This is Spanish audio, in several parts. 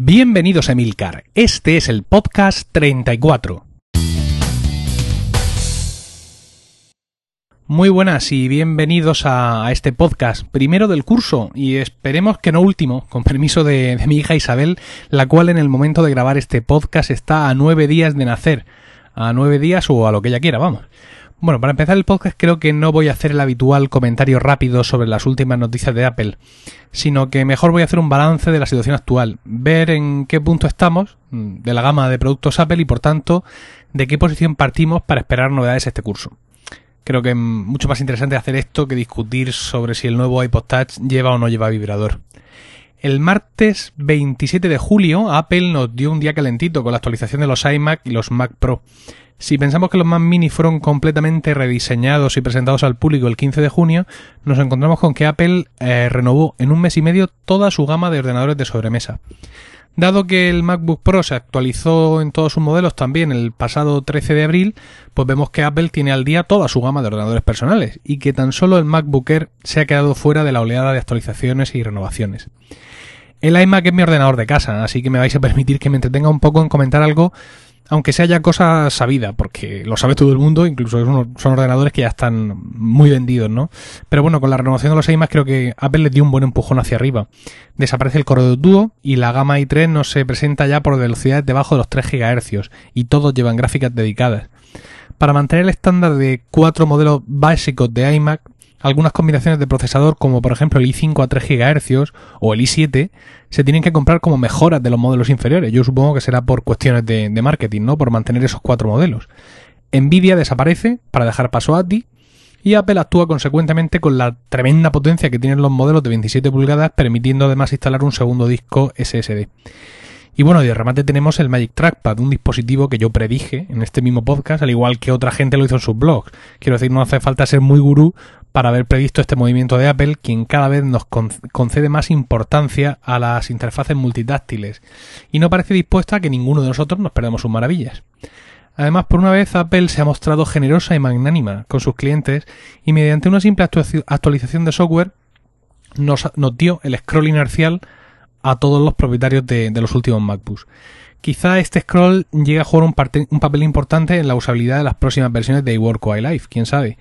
Bienvenidos a Emilcar. Este es el podcast 34. Muy buenas y bienvenidos a, este podcast, primero del curso y esperemos que no último, con permiso de, de, mi hija Isabel, la cual en el momento de grabar este podcast está a nueve días de nacer, a nueve días o a lo que ella quiera, vamos. Bueno, para empezar el podcast creo que no voy a hacer el habitual comentario rápido sobre las últimas noticias de Apple, sino que mejor voy a hacer un balance de la situación actual, ver en qué punto estamos mm, de la gama de productos Apple y por tanto de qué posición partimos para esperar novedades este curso. Creo que es mucho más interesante hacer esto que discutir sobre si el nuevo iPod Touch lleva o no lleva vibrador. El martes 27 de julio Apple nos dio un día calentito con la actualización de los iMac y los Mac Pro. Si pensamos que los Mac Mini fueron completamente rediseñados y presentados al público el 15 de junio, nos encontramos con que Apple eh, renovó en un mes y medio toda su gama de ordenadores de sobremesa. Dado que el MacBook Pro se actualizó en todos sus modelos también el pasado 13 de abril, pues vemos que Apple tiene al día toda su gama de ordenadores personales y que tan solo el MacBook Air se ha quedado fuera de la oleada de actualizaciones y renovaciones. El iMac es mi ordenador de casa, así que me vais a permitir que me entretenga un poco en comentar algo aunque sea ya cosa sabida, porque lo sabe todo el mundo, incluso son ordenadores que ya están muy vendidos, ¿no? Pero bueno, con la renovación de los iMac creo que Apple les dio un buen empujón hacia arriba. Desaparece el corredor Duo y la gama i3 no se presenta ya por velocidades debajo de los 3 GHz y todos llevan gráficas dedicadas. Para mantener el estándar de cuatro modelos básicos de iMac, algunas combinaciones de procesador, como por ejemplo el i5 a 3 GHz o el i7, se tienen que comprar como mejoras de los modelos inferiores. Yo supongo que será por cuestiones de, marketing, ¿no? Por mantener esos cuatro modelos. Nvidia desaparece para dejar paso a ATI y Apple actúa consecuentemente con la tremenda potencia que tienen los modelos de 27 pulgadas, permitiendo además instalar un segundo disco SSD. Y bueno, de remate tenemos el Magic Trackpad, un dispositivo que yo predije en este mismo podcast, al igual que otra gente lo hizo en sus blogs. Quiero decir, no hace falta ser muy gurú para haber previsto este movimiento de Apple, quien cada vez nos concede más importancia a las interfaces multitáctiles y no parece dispuesta a que ninguno de nosotros nos perdamos sus maravillas. Además, por una vez Apple se ha mostrado generosa y magnánima con sus clientes y mediante una simple actualización de software nos, dio el scroll inercial a todos los propietarios de, los últimos MacBooks. Quizá este scroll llegue a jugar un, papel importante en la usabilidad de las próximas versiones de iWork o iLife, quién sabe.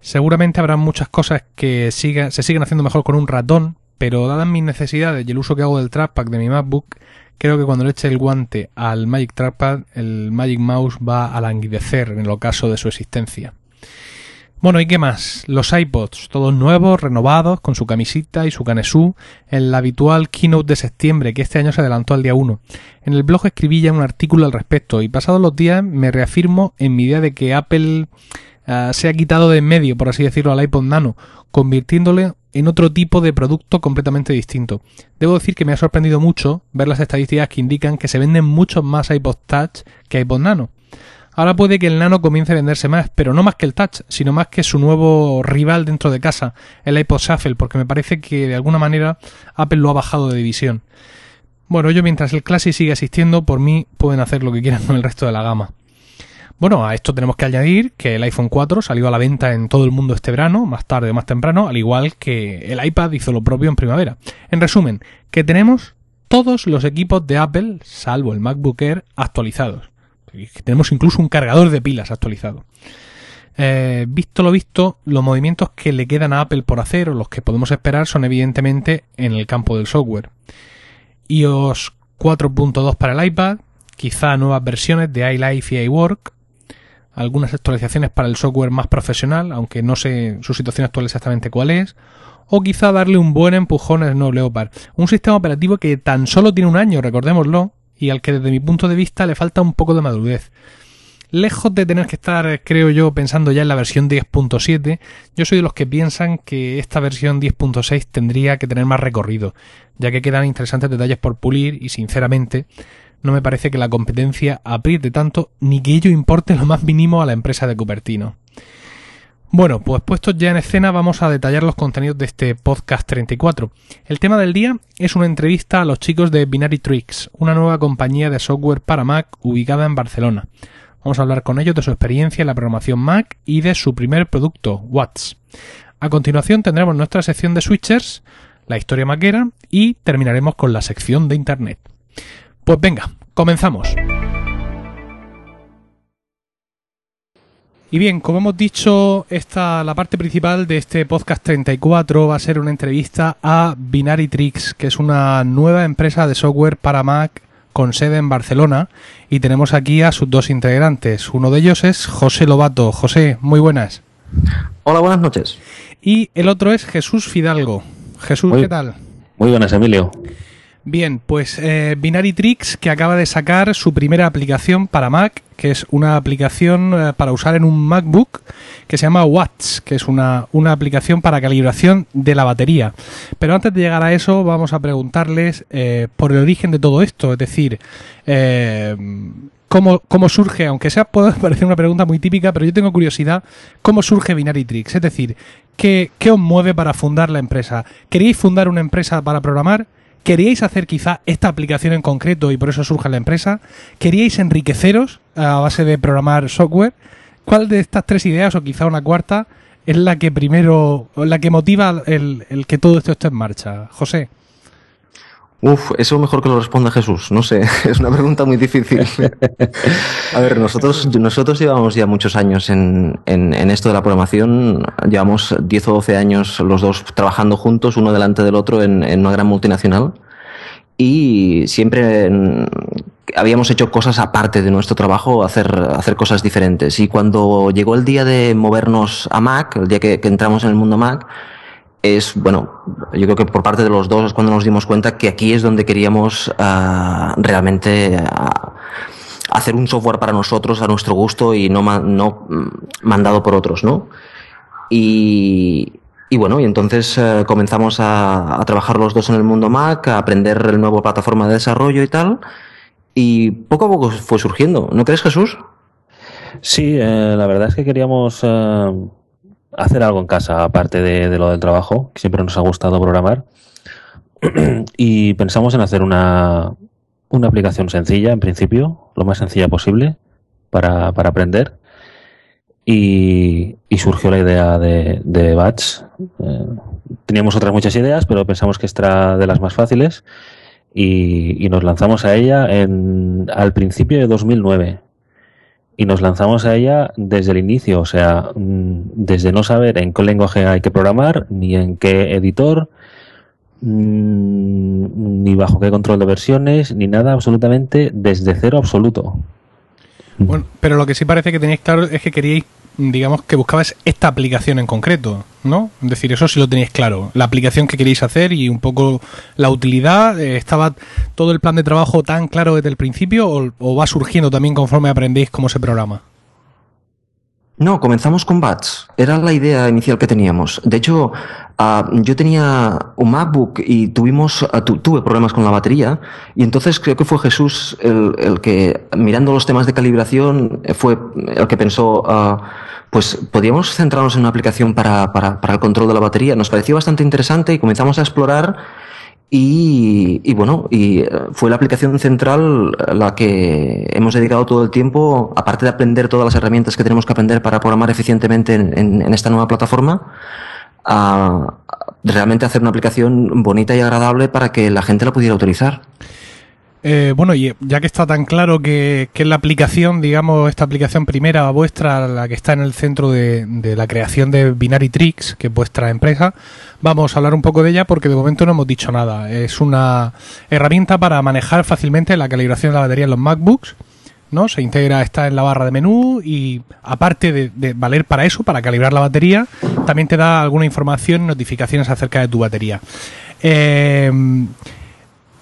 Seguramente habrá muchas cosas que se siguen haciendo mejor con un ratón, pero dadas mis necesidades y el uso que hago del trackpad de mi MacBook, creo que cuando le eche el guante al Magic Trackpad, el Magic Mouse va a languidecer en el ocaso de su existencia. Bueno, ¿y qué más? Los iPods, todos nuevos, renovados, con su camisita y su canesú, en la habitual keynote de septiembre, que este año se adelantó al día 1. En el blog escribí ya un artículo al respecto, y pasados los días me reafirmo en mi idea de que Apple eh, se ha quitado de en medio, por así decirlo, al iPod Nano, convirtiéndole en otro tipo de producto completamente distinto. Debo decir que me ha sorprendido mucho ver las estadísticas que indican que se venden muchos más iPod Touch que iPod Nano. Ahora puede que el Nano comience a venderse más, pero no más que el Touch, sino más que su nuevo rival dentro de casa, el iPod Shuffle, porque me parece que de alguna manera Apple lo ha bajado de división. Bueno, yo mientras el Classic siga existiendo, por mí pueden hacer lo que quieran con el resto de la gama. Bueno, a esto tenemos que añadir que el iPhone 4 salió a la venta en todo el mundo este verano, más tarde o más temprano, al igual que el iPad hizo lo propio en primavera. En resumen, que tenemos todos los equipos de Apple, salvo el MacBook Air, actualizados. Tenemos incluso un cargador de pilas actualizado. Eh, visto lo visto, los movimientos que le quedan a Apple por hacer o los que podemos esperar son evidentemente en el campo del software. iOS 4.2 para el iPad, quizá nuevas versiones de iLife y iWork, algunas actualizaciones para el software más profesional, aunque no sé su situación actual exactamente cuál es, o quizá darle un buen empujón al Snow Leopard, un sistema operativo que tan solo tiene un año, recordémoslo, y al que desde mi punto de vista le falta un poco de madurez. Lejos de tener que estar, creo yo, pensando ya en la versión 10.7, yo soy de los que piensan que esta versión 10.6 tendría que tener más recorrido, ya que quedan interesantes detalles por pulir y, sinceramente, no me parece que la competencia apriete tanto ni que ello importe lo más mínimo a la empresa de Cupertino. Bueno, pues puestos ya en escena vamos a detallar los contenidos de este podcast 34. El tema del día es una entrevista a los chicos de Binary Tricks, una nueva compañía de software para Mac ubicada en Barcelona. Vamos a hablar con ellos de su experiencia en la programación Mac y de su primer producto, Watts. A continuación tendremos nuestra sección de switchers, la historia maquera y terminaremos con la sección de Internet. Pues venga, comenzamos. Y bien, como hemos dicho, esta, la parte principal de este podcast 34 va a ser una entrevista a Binary Tricks, que es una nueva empresa de software para Mac con sede en Barcelona. Y tenemos aquí a sus dos integrantes. Uno de ellos es José Lobato. José, muy buenas. Hola, buenas noches. Y el otro es Jesús Fidalgo. Jesús, ¿qué tal? Muy buenas, Emilio. Bien, pues eh, Binary Tricks que acaba de sacar su primera aplicación para Mac, que es una aplicación eh, para usar en un MacBook que se llama Watts, que es una, una, aplicación para calibración de la batería. Pero antes de llegar a eso, vamos a preguntarles eh, por el origen de todo esto, es decir, eh, cómo, cómo, surge, aunque sea puede parecer una pregunta muy típica, pero yo tengo curiosidad, ¿cómo surge Binary Tricks? Es decir, ¿qué, qué os mueve para fundar la empresa? ¿Queríais fundar una empresa para programar? ¿Queríais hacer quizá esta aplicación en concreto y por eso surge la empresa? ¿Queríais enriqueceros a base de programar software? ¿Cuál de estas tres ideas, o quizá una cuarta, es la que primero, la que motiva el, el que todo esto esté en marcha? José. Uf, eso mejor que lo responda Jesús. No sé, es una pregunta muy difícil. A ver, nosotros, nosotros llevamos ya muchos años en, en, en, esto de la programación. Llevamos 10 o 12 años los dos trabajando juntos, uno delante del otro, en, en una gran multinacional. Y siempre en, habíamos hecho cosas aparte de nuestro trabajo, hacer, hacer cosas diferentes. Y cuando llegó el día de movernos a Mac, el día que, que entramos en el mundo Mac, es, bueno, yo creo que por parte de los dos es cuando nos dimos cuenta que aquí es donde queríamos uh, realmente uh, hacer un software para nosotros a nuestro gusto y no, no mandado por otros, ¿no? Y, y bueno, y entonces uh, comenzamos a, a, trabajar los dos en el mundo Mac, a aprender el nuevo plataforma de desarrollo y tal, y poco a poco fue surgiendo. ¿No crees, Jesús? Sí, eh, la verdad es que queríamos eh, hacer algo en casa, aparte de, lo del trabajo, que siempre nos ha gustado programar. y pensamos en hacer una, una aplicación sencilla, en principio, lo más sencilla posible, para, para aprender. Y, y, surgió la idea de, de Batch. Eh, teníamos otras muchas ideas, pero pensamos que esta era de las más fáciles. Y, y, nos lanzamos a ella en, al principio de 2009 y nos lanzamos a ella desde el inicio, o sea, desde no saber en qué lenguaje hay que programar, ni en qué editor, ni bajo qué control de versiones, ni nada, absolutamente desde cero absoluto. Bueno, pero lo que sí parece que tenéis claro es que queríais, digamos, que buscabais esta aplicación en concreto, ¿no? Es decir, eso sí lo tenéis claro. La aplicación que queréis hacer y un poco la utilidad. Eh, ¿Estaba todo el plan de trabajo tan claro desde el principio o, va surgiendo también conforme aprendéis cómo se programa? No, comenzamos con Bats. Era la idea inicial que teníamos. De hecho, uh, yo tenía un MacBook y tuvimos, tu, tuve problemas con la batería y entonces creo que fue Jesús el, que, mirando los temas de calibración, fue el que pensó, uh, pues podríamos centrarnos en una aplicación para, para, para el control de la batería. Nos pareció bastante interesante y comenzamos a explorar y, y, bueno, y fue la aplicación central la que hemos dedicado todo el tiempo, aparte de aprender todas las herramientas que tenemos que aprender para programar eficientemente en, en, en esta nueva plataforma, a realmente hacer una aplicación bonita y agradable para que la gente la pudiera utilizar. Eh, bueno, y ya que está tan claro que, que, la aplicación, digamos, esta aplicación primera vuestra, la que está en el centro de, la creación de Binary Tricks, que es vuestra empresa, vamos a hablar un poco de ella porque de momento no hemos dicho nada. Es una herramienta para manejar fácilmente la calibración de la batería en los MacBooks. ¿no? Se integra, está en la barra de menú y aparte de, de, valer para eso, para calibrar la batería, también te da alguna información, notificaciones acerca de tu batería. Eh,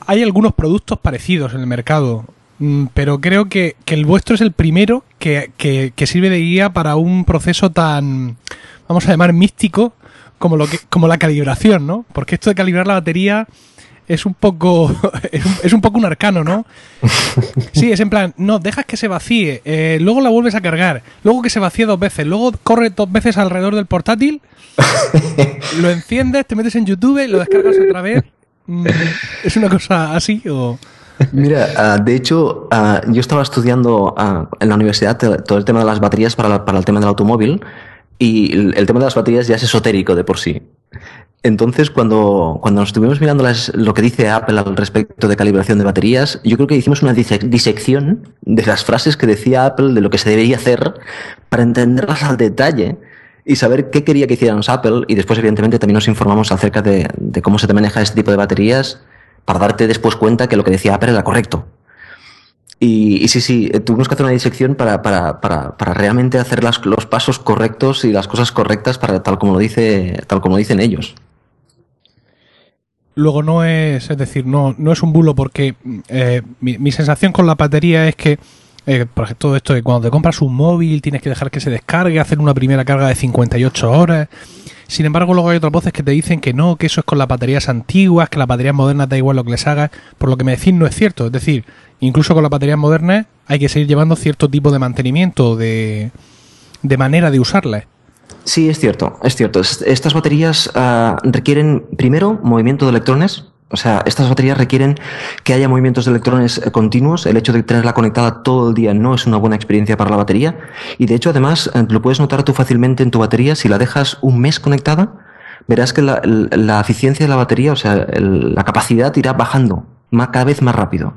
hay algunos productos parecidos en el mercado, mm, pero creo que, el vuestro es el primero que, que, que, sirve de guía para un proceso tan, vamos a llamar, místico como, lo que, como la calibración, ¿no? Porque esto de calibrar la batería es un poco es un, es un, poco un arcano, ¿no? Sí, es en plan, no, dejas que se vacíe, eh, luego la vuelves a cargar, luego que se vacíe dos veces, luego corre dos veces alrededor del portátil, lo enciendes, te metes en YouTube, lo descargas otra vez ¿Es una cosa así o...? Mira, uh, de hecho, uh, yo estaba estudiando uh, en la universidad todo el tema de las baterías para, para el tema del automóvil y el, el, tema de las baterías ya es esotérico de por sí. Entonces, cuando, cuando nos estuvimos mirando las, lo que dice Apple al respecto de calibración de baterías, yo creo que hicimos una disección de las frases que decía Apple de lo que se debería hacer para entenderlas al detalle y saber qué quería que hiciéramos Apple. Y después, evidentemente, también nos informamos acerca de, cómo se te maneja este tipo de baterías para darte después cuenta que lo que decía Apple era correcto. Y, sí, sí, eh, tuvimos que hacer una disección para, para, para, para realmente hacer los pasos correctos y las cosas correctas para tal como lo dice, tal como dicen ellos. Luego no es, es decir, no, no es un bulo porque eh, mi, sensación con la batería es que, eh, todo esto de cuando te compras un móvil tienes que dejar que se descargue, hacer una primera carga de 58 horas. Sin embargo, luego hay otras voces que te dicen que no, que eso es con las baterías antiguas, que las baterías modernas da igual lo que les hagas. Por lo que me decís no es cierto. Es decir, incluso con las baterías modernas hay que seguir llevando cierto tipo de mantenimiento, de, de manera de usarlas. Sí, es cierto, es cierto. Estas baterías uh, requieren, primero, movimiento de electrones. O sea, estas baterías requieren que haya movimientos de electrones continuos. El hecho de tenerla conectada todo el día no es una buena experiencia para la batería. Y de hecho, además, lo puedes notar tú fácilmente en tu batería. Si la dejas un mes conectada, verás que la, eficiencia de la batería, o sea, la capacidad irá bajando más, cada vez más rápido.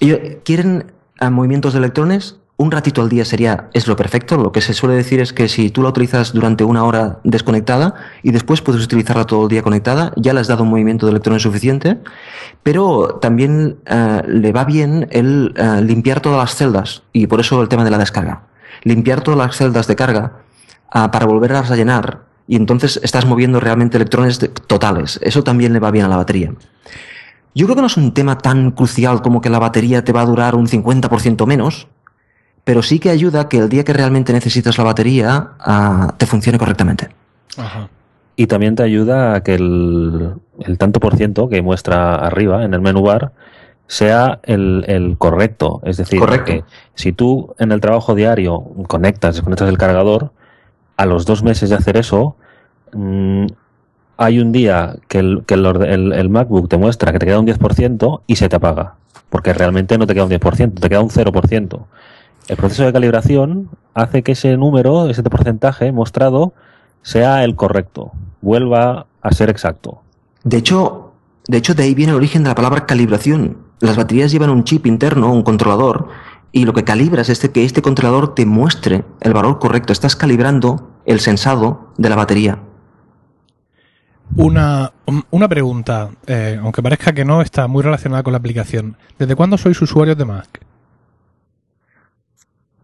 Y quieren movimientos de electrones un ratito al día sería, es lo perfecto. Lo que se suele decir es que si tú la utilizas durante una hora desconectada y después puedes utilizarla todo el día conectada, ya le has dado un movimiento de electrones suficiente, pero también uh, le va bien el uh, limpiar todas las celdas y por eso el tema de la descarga. Limpiar todas las celdas de carga uh, para volverlas a llenar y entonces estás moviendo realmente electrones totales. Eso también le va bien a la batería. Yo creo que no es un tema tan crucial como que la batería te va a durar un 50% menos, pero sí que ayuda que el día que realmente necesitas la batería uh, te funcione correctamente. Ajá. Y también te ayuda a que el, el, tanto por ciento que muestra arriba en el menú bar sea el, el correcto. Es decir, correcto. que si tú en el trabajo diario conectas, desconectas el cargador, a los dos meses de hacer eso, mmm, hay un día que, el, que el, el, el, MacBook te muestra que te queda un 10% y se te apaga. Porque realmente no te queda un 10%, te queda un 0%. El proceso de calibración hace que ese número, ese porcentaje mostrado, sea el correcto, vuelva a ser exacto. De hecho, de hecho, de ahí viene el origen de la palabra calibración. Las baterías llevan un chip interno, un controlador, y lo que calibras es que este controlador te muestre el valor correcto. Estás calibrando el sensado de la batería. Una, una pregunta, eh, aunque parezca que no, está muy relacionada con la aplicación. ¿Desde cuándo sois usuarios de Mac?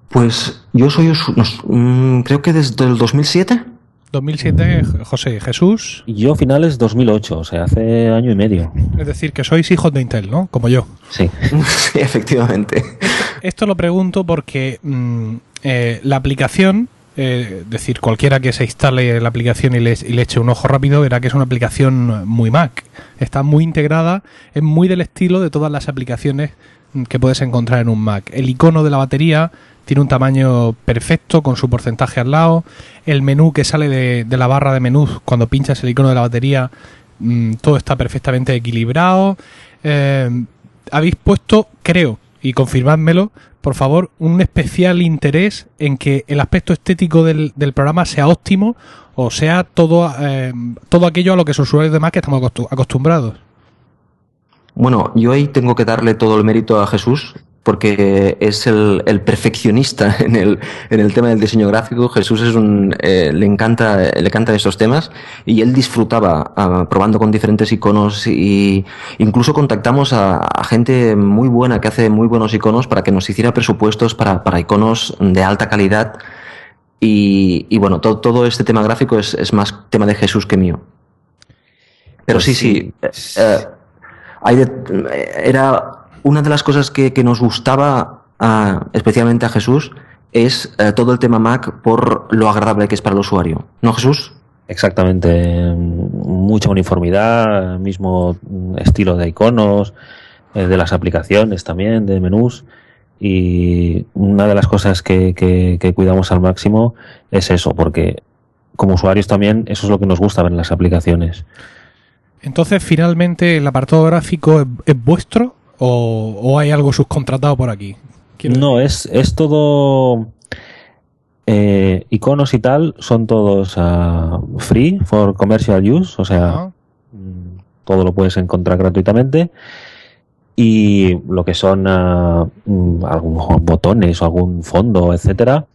Pues yo soy, mmm, creo que desde el 2007. 2007, José, Jesús. Yo finales 2008, o sea, hace año y medio. Es decir, que sois hijos de Intel, ¿no? Como yo. Sí, sí efectivamente. Esto, esto, lo pregunto porque mmm, eh, la aplicación, eh, es decir, cualquiera que se instale la aplicación y le, y le, eche un ojo rápido verá que es una aplicación muy Mac. Está muy integrada, es muy del estilo de todas las aplicaciones que puedes encontrar en un Mac. El icono de la batería tiene un tamaño perfecto con su porcentaje al lado. El menú que sale de, la barra de menús cuando pinchas el icono de la batería, mmm, todo está perfectamente equilibrado. Eh, habéis puesto, creo, y confirmádmelo, por favor, un especial interés en que el aspecto estético del, programa sea óptimo o sea todo, eh, todo aquello a lo que los usuarios de Mac estamos acostumbrados. Bueno, yo ahí tengo que darle todo el mérito a Jesús, porque es el, el perfeccionista en el, en el, tema del diseño gráfico. Jesús es un, eh, le encanta, le encantan estos temas y él disfrutaba uh, probando con diferentes iconos y incluso contactamos a, a, gente muy buena que hace muy buenos iconos para que nos hiciera presupuestos para, para iconos de alta calidad. Y, y bueno, todo, todo, este tema gráfico es, es, más tema de Jesús que mío. Pero pues sí, sí. sí. Eh, hay de, era una de las cosas que, que nos gustaba uh, especialmente a Jesús es uh, todo el tema Mac por lo agradable que es para el usuario. ¿No, Jesús? Exactamente. Mucha uniformidad, mismo estilo de iconos, eh, de las aplicaciones también, de menús. Y una de las cosas que, que, que, cuidamos al máximo es eso, porque como usuarios también eso es lo que nos gusta ver en las aplicaciones. Entonces, finalmente, el apartado gráfico es, es vuestro o, o, hay algo subcontratado por aquí? Quiero no, es, es todo. eh, iconos y tal son todos ah, free for commercial use, o sea, mm, todo lo puedes encontrar gratuitamente. Y lo que son ah, mm, algunos botones o algún fondo, etcétera,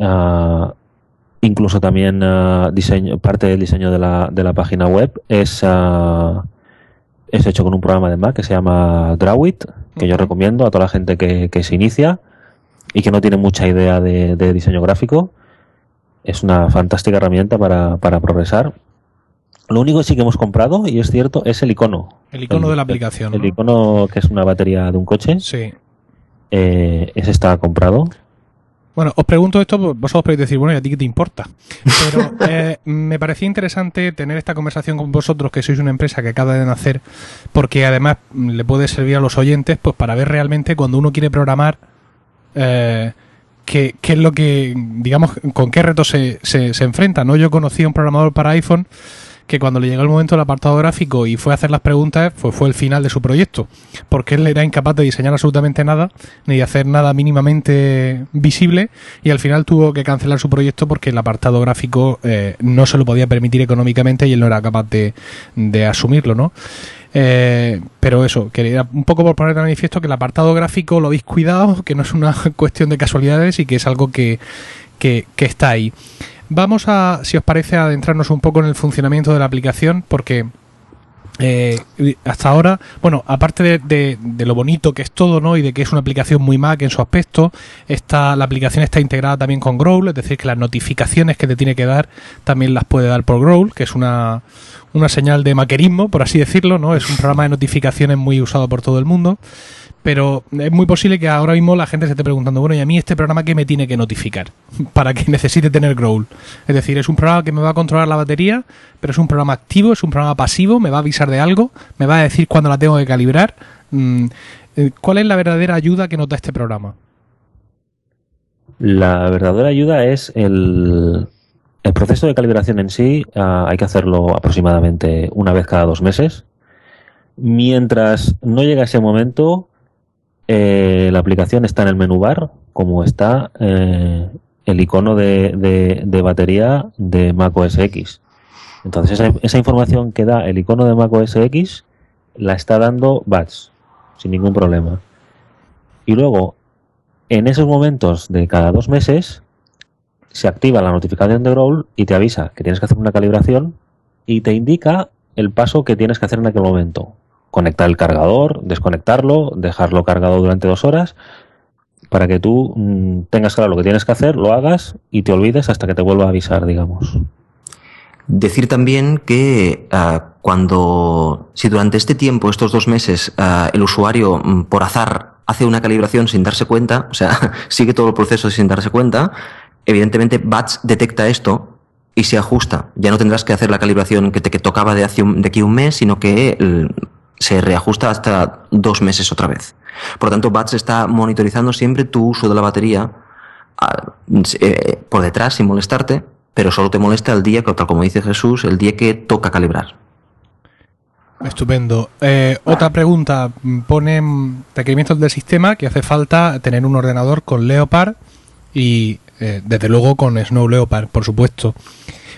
ah, incluso también diseño, parte del diseño de la, de la página web es, es hecho con un programa de Mac que se llama Drawit, que yo recomiendo a toda la gente que, que se inicia y que no tiene mucha idea de, de diseño gráfico. Es una fantástica herramienta para, para progresar. Lo único que sí que hemos comprado, y es cierto, es el icono. el icono El- de la aplicación. El ¿no? icono que es una batería de un coche, Sí. eh, ese está comprado. Bueno, os pregunto esto, pues vosotros podéis decir, bueno, ¿y a ti qué te importa? Pero eh, me parecía interesante tener esta conversación con vosotros, que sois una empresa que acaba de nacer, porque además mm, le puede servir a los oyentes pues para ver realmente cuando uno quiere programar eh, qué, qué es lo que, digamos, con qué retos se, se, se enfrenta. ¿no? Yo conocí a un programador para iPhone que cuando le llegó el momento del apartado gráfico y fue a hacer las preguntas, pues fue el final de su proyecto, porque él era incapaz de diseñar absolutamente nada, ni de hacer nada mínimamente visible, y al final tuvo que cancelar su proyecto porque el apartado gráfico eh, no se lo podía permitir económicamente y él no era capaz de, de asumirlo, ¿no? Eh, pero eso, quería un poco por poner de manifiesto que el apartado gráfico lo habéis cuidado, que no es una cuestión de casualidades y que es algo que, que, que está ahí. Vamos a, si os parece, a adentrarnos un poco en el funcionamiento de la aplicación, porque eh, hasta ahora, bueno, aparte de, lo bonito que es todo, ¿no? Y de que es una aplicación muy Mac en su aspecto, está, la aplicación está integrada también con Growl, es decir, que las notificaciones que te tiene que dar también las puede dar por Growl, que es una, una señal de maquerismo, por así decirlo, ¿no? Es un programa de notificaciones muy usado por todo el mundo. Pero es muy posible que ahora mismo la gente se esté preguntando, bueno, ¿y a mí este programa qué me tiene que notificar? Para que necesite tener Growl. Es decir, es un programa que me va a controlar la batería, pero es un programa activo, es un programa pasivo, me va a avisar de algo, me va a decir cuándo la tengo que calibrar. Mm, eh, ¿Cuál es la verdadera ayuda que nota este programa? La verdadera ayuda es el, el proceso de calibración en sí. ah, hay que hacerlo aproximadamente una vez cada dos meses. Mientras no llega ese momento, eh, la aplicación está en el menú bar, como está eh, el icono de, batería de Mac OS X. Entonces, esa, esa información que da el icono de Mac OS X la está dando Batch, sin ningún problema. Y luego, en esos momentos de cada dos meses, se activa la notificación de Growl y te avisa que tienes que hacer una calibración y te indica el paso que tienes que hacer en aquel momento. Conectar el cargador, desconectarlo, dejarlo cargado durante dos horas para que tú mm, tengas claro lo que tienes que hacer, lo hagas y te olvides hasta que te vuelva a avisar, digamos. Decir también que ah, cuando, si durante este tiempo, estos dos meses, ah, el usuario mm, por azar hace una calibración sin darse cuenta, o sea, sigue todo el proceso sin darse cuenta, evidentemente Batch detecta esto y se ajusta. Ya no tendrás que hacer la calibración que te tocaba de, hace de aquí un mes, sino que el- se reajusta hasta dos meses otra vez. Por lo tanto, Batch está monitorizando siempre tu uso de la batería ah, eh, por detrás sin molestarte, pero solo te molesta el día, tal como dice Jesús, el día que toca calibrar. Estupendo. Eh, otra pregunta. Ponen requerimientos del sistema que hace falta tener un ordenador con Leopard y, eh, desde luego, con Snow Leopard, por supuesto.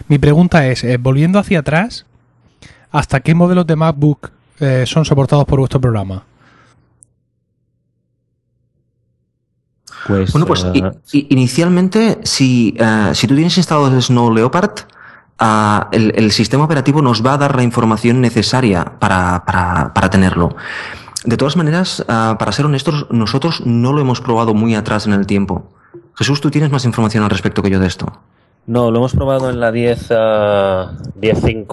Mi pregunta es, volviendo hacia atrás, ¿hasta qué modelos de MacBook eh, son soportados por vuestro programa? Pues, Bueno, pues eh, i- inicialmente, si, eh, si tú tienes instalado el Snow Leopard, ah, el, el sistema operativo nos va a dar la información necesaria para, para, para tenerlo. De todas maneras, ah, para ser honestos, nosotros no lo hemos probado muy atrás en el tiempo. Jesús, tú tienes más información al respecto que yo de esto. No, lo hemos probado en la 10, ah, 10.5,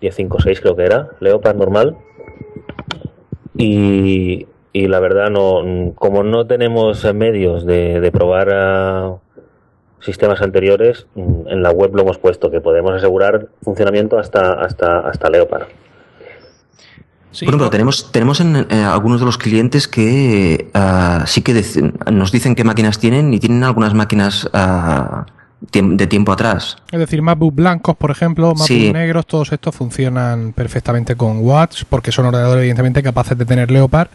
10.5.6 creo que era, Leopard normal. Y, y la verdad, no, como no tenemos medios de, de probar ah, sistemas anteriores, en la web lo hemos puesto, que podemos asegurar funcionamiento hasta, hasta, hasta Leopard. Sí, pero tenemos, tenemos en eh, algunos de los clientes que ah, sí que nos dicen qué máquinas tienen y tienen algunas máquinas ah, de tiempo atrás. Es decir, MacBook blancos, por ejemplo, MacBook Sí. negros, todos estos funcionan perfectamente con Watts porque son ordenadores evidentemente capaces de tener Leopard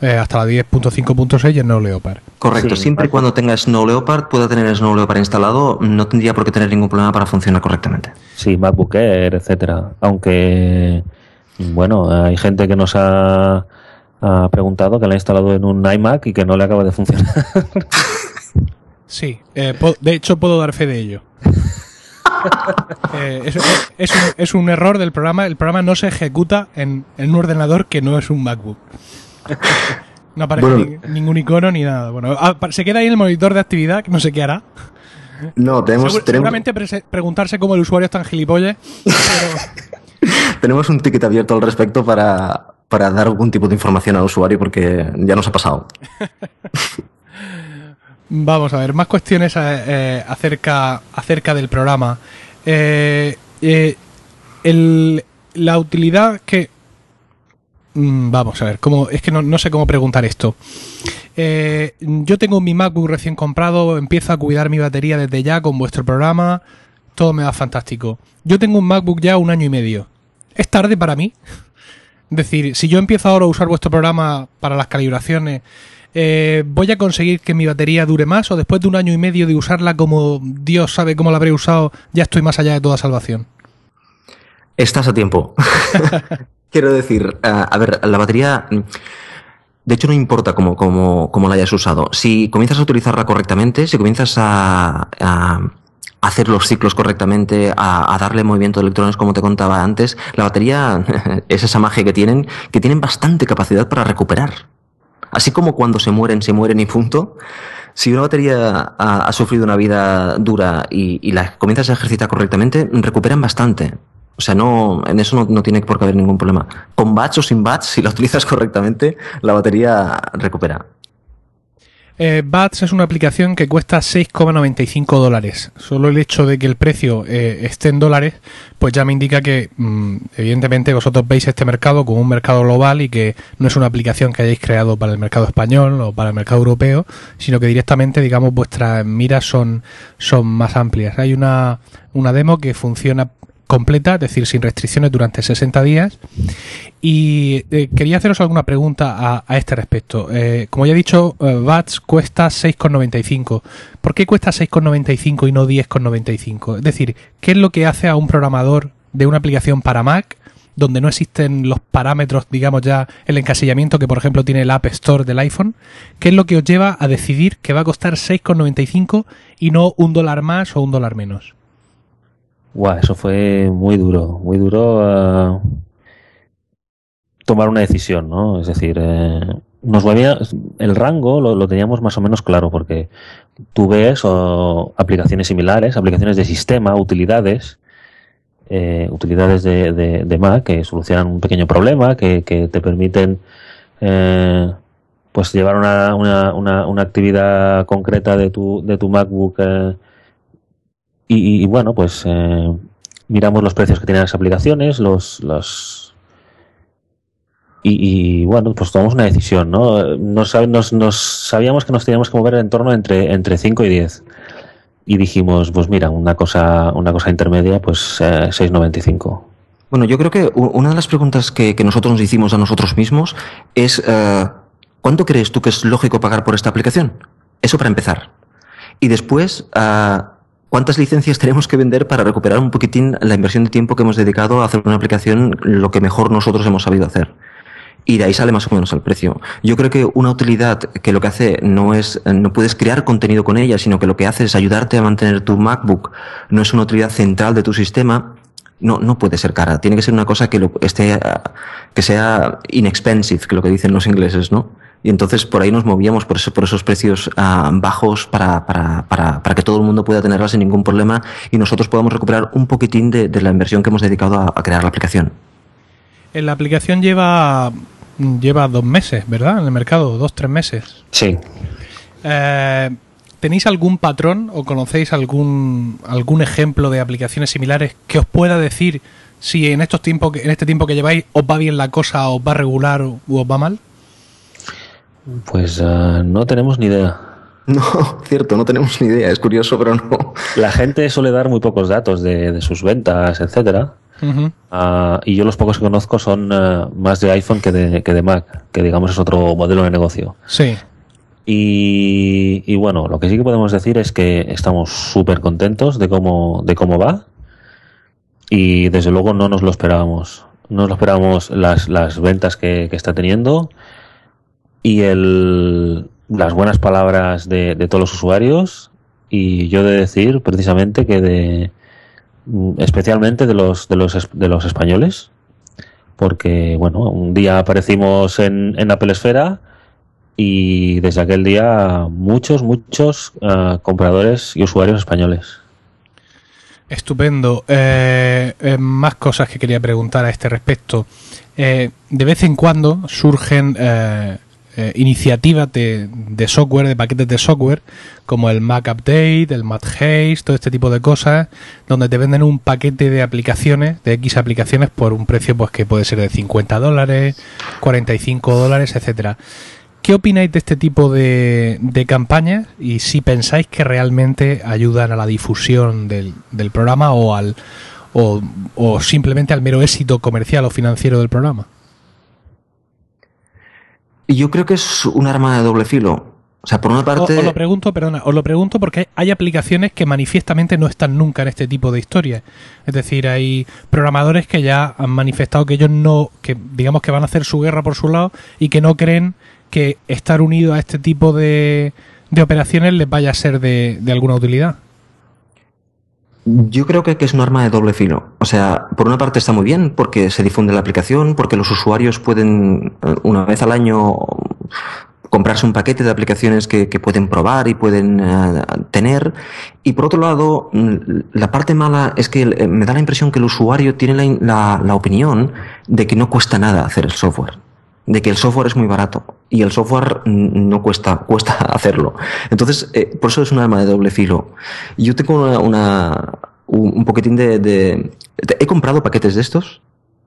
eh, hasta la 10.5.6 y Snow Leopard. Correcto, Sí, siempre y cuando tenga Snow Leopard, pueda tener Snow Leopard instalado, no tendría por qué tener ningún problema para funcionar correctamente. Sí, MacBook Air, etcétera. Aunque, bueno, hay gente que nos ha, ha preguntado que la ha instalado en un iMac y que no le acaba de funcionar. Sí, eh, po- de hecho puedo dar fe de ello. Eh, es, es- es un, es un error del programa. El programa no se ejecuta en, en un ordenador que no es un MacBook. No aparece Bueno. ni- ningún icono ni nada. Bueno, ah, se queda ahí el monitor de actividad, que no sé qué hará. No, tenemos, Segur- tenemos, seguramente preguntarse cómo el usuario es tan gilipollas. Pero, tenemos un ticket abierto al respecto para, para dar algún tipo de información al usuario porque ya nos ha pasado. Vamos a ver, más cuestiones eh, eh, acerca, acerca del programa. Eh, eh, la utilidad que... Mm, Vamos a ver, cómo, es que no, no sé cómo preguntar esto. Eh, yo tengo mi MacBook recién comprado, empiezo a cuidar mi batería desde ya con vuestro programa, todo me va fantástico. Yo tengo un MacBook ya un año y medio. ¿Es tarde para mí? Es decir, si yo empiezo ahora a usar vuestro programa para las calibraciones, eh, ¿voy a conseguir que mi batería dure más o después de un año y medio de usarla como Dios sabe cómo la habré usado, ya estoy más allá de toda salvación? Estás a tiempo. Quiero decir, ah, a ver, la batería, mm, de hecho no importa cómo, cómo, cómo la hayas usado. Si comienzas a utilizarla correctamente, si comienzas a, a hacer los ciclos correctamente, a, a darle movimiento de electrones como te contaba antes, la batería es esa magia que tienen, que tienen bastante capacidad para recuperar. Así como cuando se mueren, se mueren y punto. Si una batería ha, sufrido una vida dura y, la comienzas a ejercitar correctamente, recuperan bastante. O sea, no, en eso no, no tiene por qué haber ningún problema. Con bats o sin bats, si la utilizas correctamente, la batería recupera. Eh, Bats es una aplicación que cuesta 6,95 dólares. Solo el hecho de que el precio eh, esté en dólares, pues ya me indica que, mm, evidentemente, vosotros veis este mercado como un mercado global y que no es una aplicación que hayáis creado para el mercado español o para el mercado europeo, sino que directamente, digamos, vuestras miras son, son más amplias. Hay una, una demo que funciona completa, es decir, sin restricciones durante 60 días. Y eh, quería haceros alguna pregunta a, este respecto. Eh, como ya he dicho, eh, Bats cuesta 6,95. ¿Por qué cuesta 6,95 y no 10,95? Es decir, ¿qué es lo que hace a un programador de una aplicación para Mac donde no existen los parámetros, digamos ya, el encasillamiento que por ejemplo tiene el App Store del iPhone? ¿Qué es lo que os lleva a decidir que va a costar 6,95 y no un dólar más o un dólar menos? Guau, eso fue muy duro, muy duro eh, tomar una decisión, ¿no? Es decir, eh, nos movía, el rango lo, lo teníamos más o menos claro, porque tú ves aplicaciones similares, aplicaciones de sistema, utilidades, eh, utilidades de, de, de Mac que solucionan un pequeño problema, que, que te permiten eh, pues llevar una, una, una, una actividad concreta de tu, de tu MacBook eh, y, bueno, pues eh, miramos los precios que tienen las aplicaciones, los, los y, bueno, pues tomamos una decisión, ¿no? Nos, sab- nos, nos sabíamos que nos teníamos que mover en torno entre, entre 5 y 10. Y dijimos, pues mira, una cosa, una cosa intermedia, pues eh, 6,95. Bueno, yo creo que una de las preguntas que, que nosotros nos hicimos a nosotros mismos es eh, ¿cuánto crees tú que es lógico pagar por esta aplicación? Eso para empezar. Y después, ah, ¿cuántas licencias tenemos que vender para recuperar un poquitín la inversión de tiempo que hemos dedicado a hacer una aplicación lo que mejor nosotros hemos sabido hacer? Y de ahí sale más o menos el precio. Yo creo que una utilidad que lo que hace no es, no puedes crear contenido con ella, sino que lo que hace es ayudarte a mantener tu MacBook. No es una utilidad central de tu sistema. No, no puede ser cara. Tiene que ser una cosa que lo esté, que sea inexpensive, que lo que dicen los ingleses, ¿no? Y entonces por ahí nos movíamos por, eso- por esos precios ah, bajos para, para, para, para que todo el mundo pueda tenerla sin ningún problema y nosotros podamos recuperar un poquitín de, de la inversión que hemos dedicado a, a crear la aplicación. En la aplicación lleva, lleva dos meses, ¿verdad? En el mercado, dos, tres meses. Sí. Eh, ¿Tenéis algún patrón o conocéis algún, algún ejemplo de aplicaciones similares que os pueda decir si en estos tiempos en este tiempo que lleváis os va bien la cosa, os va regular o o os va mal? Pues eh, no tenemos ni idea. No, cierto, no tenemos ni idea. Es curioso, pero no. La gente suele dar muy pocos datos de, de sus ventas, etcétera. Ah, y yo los pocos que conozco son eh, más de iPhone que de, que de Mac, que digamos es otro modelo de negocio. Sí. Y, bueno, lo que sí que podemos decir es que estamos súper contentos de cómo, de cómo va. Y desde luego no nos lo esperábamos. No nos lo esperábamos las, las ventas que, que está teniendo y el, las buenas palabras de, de todos los usuarios. Y yo de decir precisamente que de, especialmente de los, de los, de los españoles, porque bueno, un día aparecimos en, en Apple Esfera y desde aquel día muchos, muchos uh, compradores y usuarios españoles. Estupendo. Eh, eh, más cosas que quería preguntar a este respecto. Eh, de vez en cuando surgen eh, iniciativas de, de, software, de paquetes de software, como el Mac Update, el Mac Haze, todo este tipo de cosas, donde te venden un paquete de aplicaciones, de X aplicaciones, por un precio pues que puede ser de 50 dólares, 45 dólares, etcétera. ¿Qué opináis de este tipo de, de, campañas y si pensáis que realmente ayudan a la difusión del, del programa o, al, o, simplemente al mero éxito comercial o financiero del programa? Yo creo que es un arma de doble filo. O sea, por una parte. Os, os, lo pregunto, perdona, os lo pregunto porque hay aplicaciones que manifiestamente no están nunca en este tipo de historias. Es decir, hay programadores que ya han manifestado que ellos no, que digamos que van a hacer su guerra por su lado y que no creen que estar unido a este tipo de, de operaciones les vaya a ser de, de alguna utilidad. Yo creo que, es un arma de doble filo. O sea, por una parte está muy bien porque se difunde la aplicación, porque los usuarios pueden una vez al año comprarse un paquete de aplicaciones que, pueden probar y pueden uh, tener. Y por otro lado, la parte mala es que me da la impresión que el usuario tiene la, la, la opinión de que no cuesta nada hacer el software de que el software es muy barato y el software no cuesta, cuesta hacerlo. Entonces, eh, por eso es un arma de doble filo. Yo tengo una, un poquitín de, de, He comprado paquetes de estos,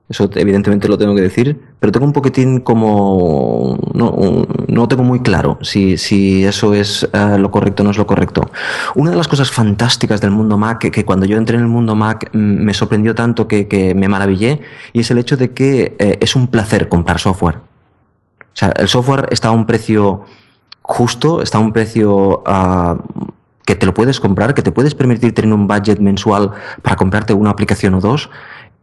eso evidentemente lo tengo que decir, pero tengo un poquitín como... No, no tengo muy claro si, si eso es uh, lo correcto o no es lo correcto. Una de las cosas fantásticas del mundo Mac, que, cuando yo entré en el mundo Mac me sorprendió tanto que, que me maravillé, y es el hecho de que eh, es un placer comprar software. O sea, el software está a un precio justo, está a un precio uh, que te lo puedes comprar, que te puedes permitir tener un budget mensual para comprarte una aplicación o dos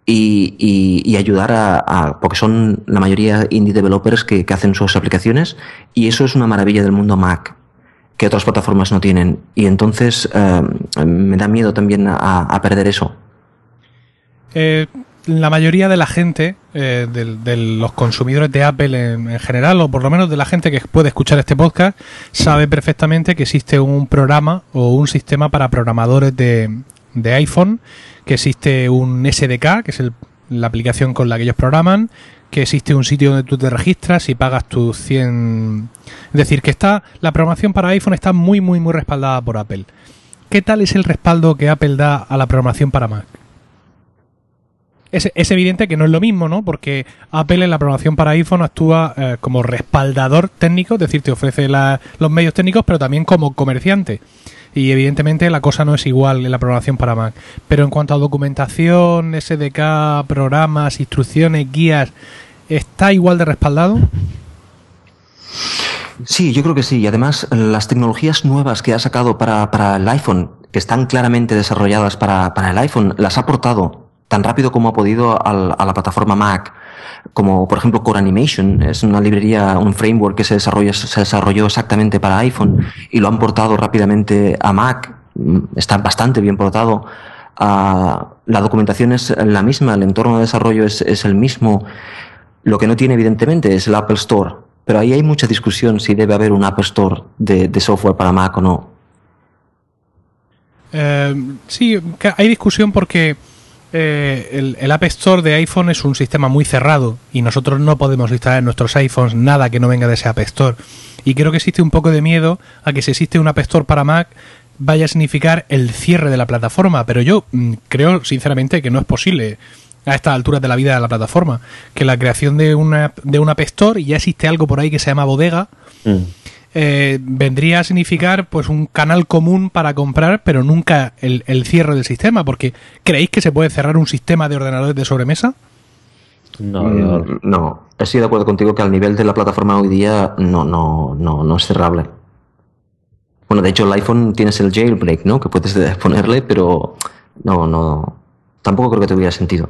y, ayudar a, porque son la mayoría indie developers que, que, hacen sus aplicaciones y eso es una maravilla del mundo Mac que otras plataformas no tienen y entonces uh, me da miedo también a, a perder eso. Eh, la mayoría de la gente, eh, de, los consumidores de Apple en, en, general, o por lo menos de la gente que puede escuchar este podcast, sabe perfectamente que existe un programa o un sistema para programadores de, de iPhone, que existe un SDK, que es el, la aplicación con la que ellos programan, que existe un sitio donde tú te registras y pagas tus 100... Es decir, que está la programación para iPhone está muy, muy, muy respaldada por Apple. ¿Qué tal es el respaldo que Apple da a la programación para Mac? Es, evidente que no es lo mismo, ¿no? Porque Apple en la programación para iPhone actúa eh, como respaldador técnico, es decir, te ofrece los medios técnicos, pero también como comerciante. Y evidentemente la cosa no es igual en la programación para Mac. Pero en cuanto a documentación, SDK, programas, instrucciones, guías, ¿está igual de respaldado? Sí, yo creo que sí. Y además, las tecnologías nuevas que ha sacado para, para el iPhone, que están claramente desarrolladas para, para el iPhone, las ha aportado tan rápido como ha podido a la plataforma Mac, como por ejemplo Core Animation, es una librería, un framework que se desarrolló, exactamente para iPhone y lo han portado rápidamente a Mac, está bastante bien portado. Uh, la documentación es la misma, el entorno de desarrollo es, el mismo. Lo que no tiene, evidentemente, es el Apple Store. Pero ahí hay mucha discusión si debe haber un Apple Store de, de software para Mac o no. Eh, sí, hay discusión porque eh, el, App Store de iPhone es un sistema muy cerrado y nosotros no podemos instalar en nuestros iPhones nada que no venga de ese App Store. Y creo que existe un poco de miedo a que si existe un App Store para Mac vaya a significar el cierre de la plataforma, pero yo mmm, creo sinceramente que no es posible a estas alturas de la vida de la plataforma, que la creación de una, de una App Store y ya existe algo por ahí que se llama bodega. Mm. Eh, vendría a significar pues un canal común para comprar, pero nunca el, el, cierre del sistema, porque ¿creéis que se puede cerrar un sistema de ordenadores de sobremesa? No, mm, no, estoy de acuerdo contigo que al nivel de la plataforma hoy día no, no, no, no es cerrable. Bueno, de hecho el iPhone tienes el jailbreak, ¿no? Que puedes ponerle, pero no, no, tampoco creo que tuviera sentido.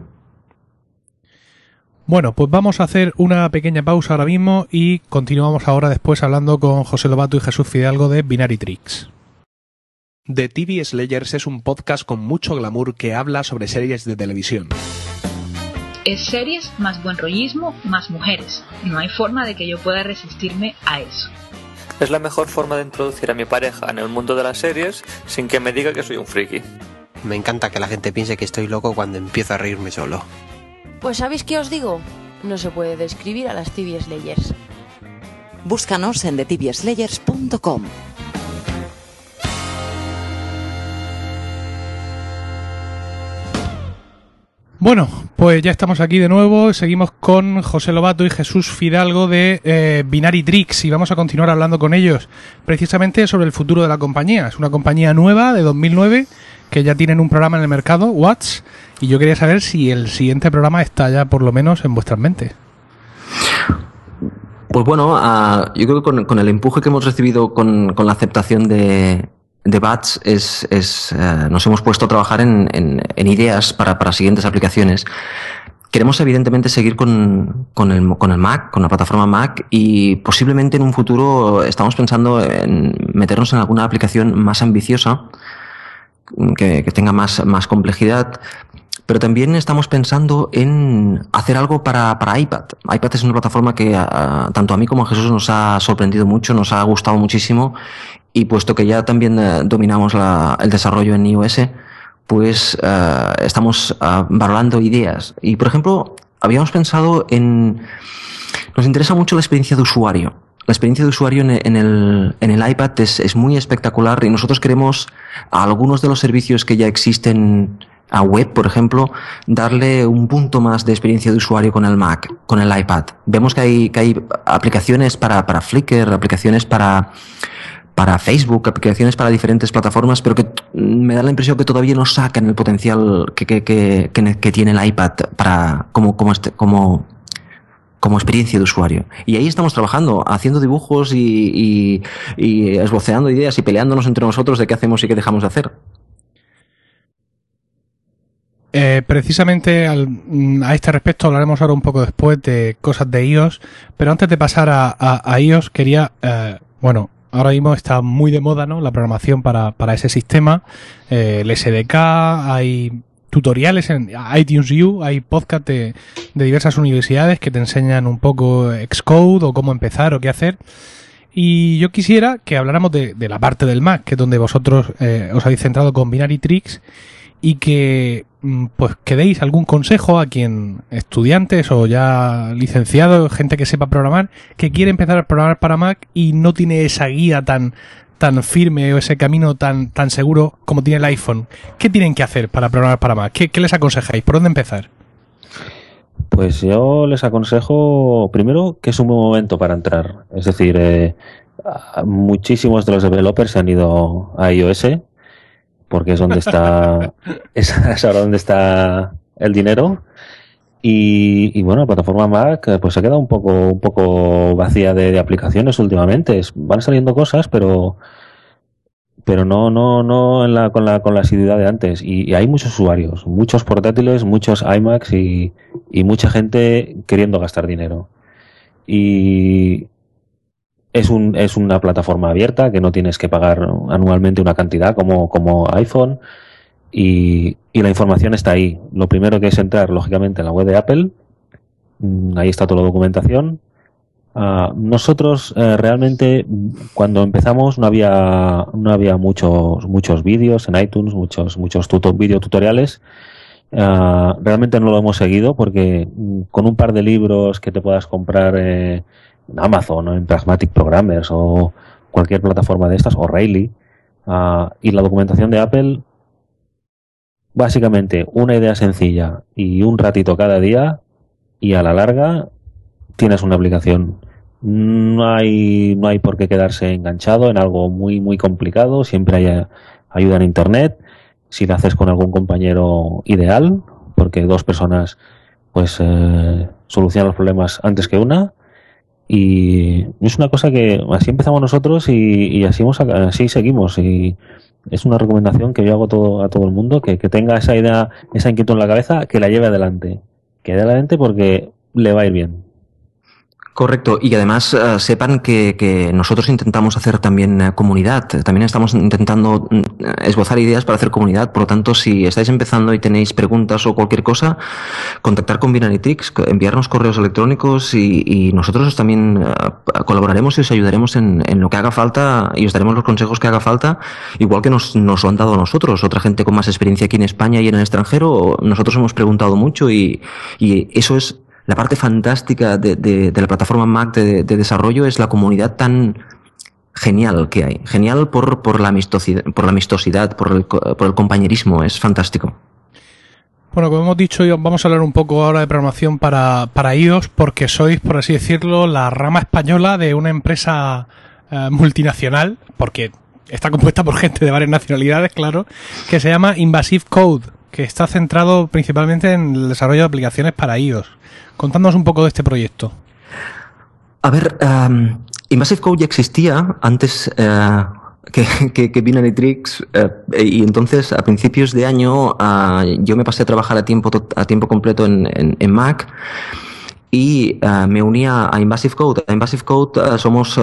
Bueno, pues vamos a hacer una pequeña pausa ahora mismo y continuamos ahora después hablando con José Lobato y Jesús Fidalgo de Binary Tricks. The TV Slayers es un podcast con mucho glamour que habla sobre series de televisión. Es series más buen rollismo más mujeres. No hay forma de que yo pueda resistirme a eso. Es la mejor forma de introducir a mi pareja en el mundo de las series sin que me diga que soy un friki. Me encanta que la gente piense que estoy loco cuando empiezo a reírme solo. Pues ¿sabéis qué os digo? No se puede describir a las TV Slayers. Búscanos en thetibiaslayers.com. Bueno, pues ya estamos aquí de nuevo. Seguimos con José Lobato y Jesús Fidalgo de eh, Binary Tricks y vamos a continuar hablando con ellos precisamente sobre el futuro de la compañía. Es una compañía nueva de 2009 que ya tienen un programa en el mercado, Watts, y yo quería saber si el siguiente programa está ya por lo menos en vuestras mentes. Pues bueno, uh, yo creo que con, el empuje que hemos recibido con, con la aceptación de, de Bats es, es uh, nos hemos puesto a trabajar en, en, en ideas para, para, siguientes aplicaciones. Queremos evidentemente seguir con, con, el, con el Mac, con la plataforma Mac y posiblemente en un futuro estamos pensando en meternos en alguna aplicación más ambiciosa que, que tenga más, más complejidad, pero también estamos pensando en hacer algo para, para iPad. iPad es una plataforma que a, tanto a mí como a Jesús nos ha sorprendido mucho, nos ha gustado muchísimo y puesto que ya también uh, dominamos la, el desarrollo en iOS, pues uh, estamos uh, valorando ideas. Y por ejemplo, habíamos pensado en... Nos interesa mucho la experiencia de usuario la experiencia de usuario en el, en el iPad es, es, muy espectacular y nosotros queremos a algunos de los servicios que ya existen a web, por ejemplo, darle un punto más de experiencia de usuario con el Mac, con el iPad. Vemos que hay, que hay aplicaciones para, para Flickr, aplicaciones para, para Facebook, aplicaciones para diferentes plataformas, pero que me da la impresión que todavía no sacan el potencial que, que, que, que tiene el iPad para, como, como, este, como, como experiencia de usuario. Y ahí estamos trabajando, haciendo dibujos y, y, y esboceando ideas y peleándonos entre nosotros de qué hacemos y qué dejamos de hacer. Eh, precisamente al, mm, a este respecto hablaremos ahora un poco después de cosas de iOS, pero antes de pasar a, a, a iOS quería, eh, bueno, ahora mismo está muy de moda, ¿no? La programación para, para ese sistema, eh, el SDK, hay tutoriales en iTunes U, hay podcast de, de, diversas universidades que te enseñan un poco Xcode o cómo empezar o qué hacer. Y yo quisiera que habláramos de, de la parte del Mac, que es donde vosotros eh, os habéis centrado con Binary Tricks y que mm, pues que deis algún consejo a quien estudiantes o ya licenciados, gente que sepa programar, que quiere empezar a programar para Mac y no tiene esa guía tan tan firme o ese camino tan tan seguro como tiene el iPhone. ¿Qué tienen que hacer para programar para Mac? ¿Qué, les aconsejáis? ¿Por dónde empezar? Pues yo les aconsejo primero que es un buen momento para entrar. Es decir, eh, muchísimos de los developers se han ido a iOS porque es donde está, es, es ahora donde está el dinero. Y, y, bueno, la plataforma Mac pues se queda un poco, un poco vacía de, de aplicaciones últimamente. Es, van saliendo cosas, pero pero no, no, no en la, con la, con la asiduidad de antes. Y, y hay muchos usuarios, muchos portátiles, muchos iMacs y, y mucha gente queriendo gastar dinero. Y, es, un, es una plataforma abierta que no tienes que pagar anualmente una cantidad como, como iPhone y, y, la información está ahí. Lo primero que es entrar, lógicamente, en la web de Apple. Mm, ahí está toda la documentación. Uh, nosotros uh, realmente cuando empezamos no había no había muchos muchos vídeos en iTunes muchos muchos tuto video tutoriales uh, realmente no lo hemos seguido porque mm, con un par de libros que te puedas comprar eh, en Amazon o en Pragmatic Programmers o cualquier plataforma de estas, o Rayleigh, uh, y la documentación de Apple, básicamente una idea sencilla y un ratito cada día, y a la larga tienes una aplicación No hay, no hay por qué quedarse enganchado en algo muy, muy complicado. Siempre hay eh, ayuda en Internet. Si lo haces con algún compañero ideal, porque dos personas pues eh, solucionan los problemas antes que una. Y es una cosa que así empezamos nosotros y, así, así seguimos. Y es una recomendación que yo hago todo, a todo el mundo, que, que tenga esa idea, esa inquietud en la cabeza, que la lleve adelante. Que adelante porque le va a ir bien. Correcto, y además eh, sepan que, que, nosotros intentamos hacer también eh, comunidad, también estamos intentando mm, esbozar ideas para hacer comunidad, por lo tanto, si estáis empezando y tenéis preguntas o cualquier cosa, contactar con Binaritrix, enviarnos correos electrónicos y, y nosotros también uh, colaboraremos y os ayudaremos en, en, lo que haga falta y os daremos los consejos que haga falta, igual que nos, nos lo han dado nosotros, otra gente con más experiencia aquí en España y en el extranjero, nosotros hemos preguntado mucho y, y eso es la parte fantástica de, la plataforma Mac de, de, desarrollo es la comunidad tan genial que hay. Genial por, por, la, amistosidad, por la amistosidad, por el, por el compañerismo. Es fantástico. Bueno, como hemos dicho, vamos a hablar un poco ahora de programación para, para iOS, porque sois, por así decirlo, la rama española de una empresa eh, multinacional, porque está compuesta por gente de varias nacionalidades, claro, que se llama Invasive Code, que está centrado principalmente en el desarrollo de aplicaciones para iOS. Contándonos un poco de este proyecto. A ver, Invasive Code ya existía antes uh, que, que, que Binary Tricks uh, y entonces a principios de año uh, yo me pasé a trabajar a tiempo, a tiempo completo en, en, Mac y uh, me unía a Invasive Code. A Invasive Code somos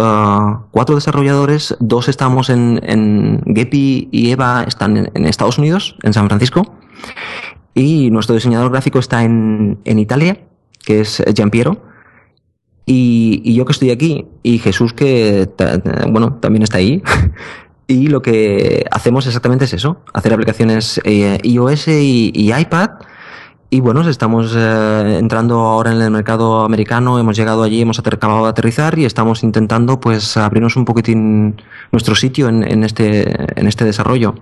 cuatro desarrolladores, dos estamos en, en Gepi y Eva están en, en, Estados Unidos, en San Francisco, y nuestro diseñador gráfico está en, en Italia, que es Giampiero, y, y, yo que estoy aquí, y Jesús que, bueno, también está ahí. y lo que hacemos exactamente es eso, hacer aplicaciones eh, iOS y, iPad, y bueno, estamos eh, entrando ahora en el mercado americano, hemos llegado allí, hemos acabado de aterrizar y estamos intentando pues abrirnos un poquitín nuestro sitio en, en, este, en este desarrollo.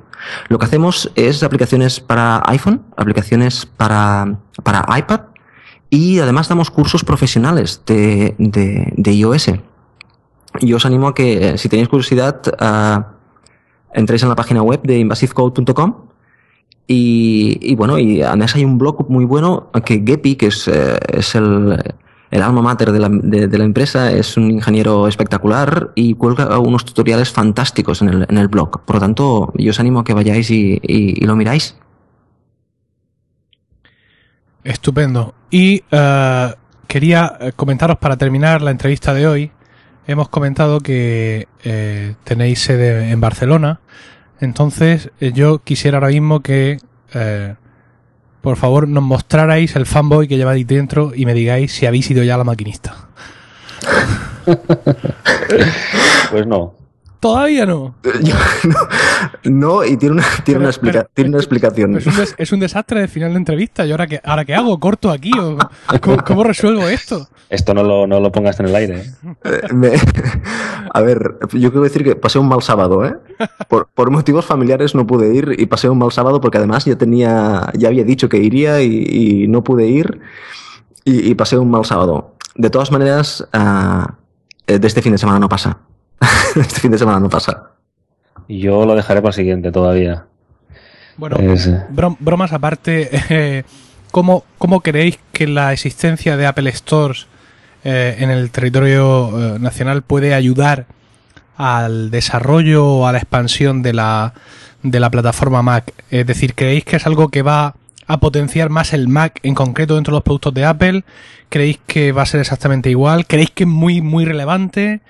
Lo que hacemos es aplicaciones para iPhone, aplicaciones para, para iPad y además damos cursos profesionales de, de, de iOS. Yo os animo a que si tenéis curiosidad uh, entréis en la página web de invasivecode.com y, bueno, y además hay un blog muy bueno que Gepi, que es, eh, es el, el, alma mater de la, de, la, empresa, es un ingeniero espectacular y cuelga unos tutoriales fantásticos en el, en el blog. Por lo tanto, yo os animo a que vayáis y lo miráis. Estupendo. Y uh, quería comentaros para terminar la entrevista de hoy. Hemos comentado que eh, tenéis sede en Barcelona. Entonces, eh, yo quisiera ahora mismo que, eh, por favor, nos mostrarais el fanboy que lleváis dentro y me digáis si habéis ido ya a la maquinista. pues no. Todavía no. Yo, no. no. y tiene una, tiene, pero, una, explica, pero, tiene una explicación. Es un, des, es un, desastre de final de entrevista. ¿Y ahora qué, ahora qué hago? ¿Corto aquí? ¿O cómo, cómo, resuelvo esto? Esto no lo, no lo pongas en el aire. ¿eh? Me, a ver, yo quiero decir que pasé un mal sábado, ¿eh? Por, por, motivos familiares no pude ir y pasé un mal sábado porque además ya tenía, ya había dicho que iría y, y no pude ir y, y, pasé un mal sábado. De todas maneras, uh, de este fin de semana no pasa. este fin de semana no pasa. Yo lo dejaré para el siguiente todavía. Bueno, es... brom bromas aparte, eh, ¿cómo, ¿cómo, creéis que la existencia de Apple Stores eh, en el territorio eh, nacional puede ayudar al desarrollo o a la expansión de la, de la plataforma Mac? Es decir, ¿creéis que es algo que va a potenciar más el Mac en concreto dentro de los productos de Apple? ¿Creéis que va a ser exactamente igual? ¿Creéis que es muy, muy relevante?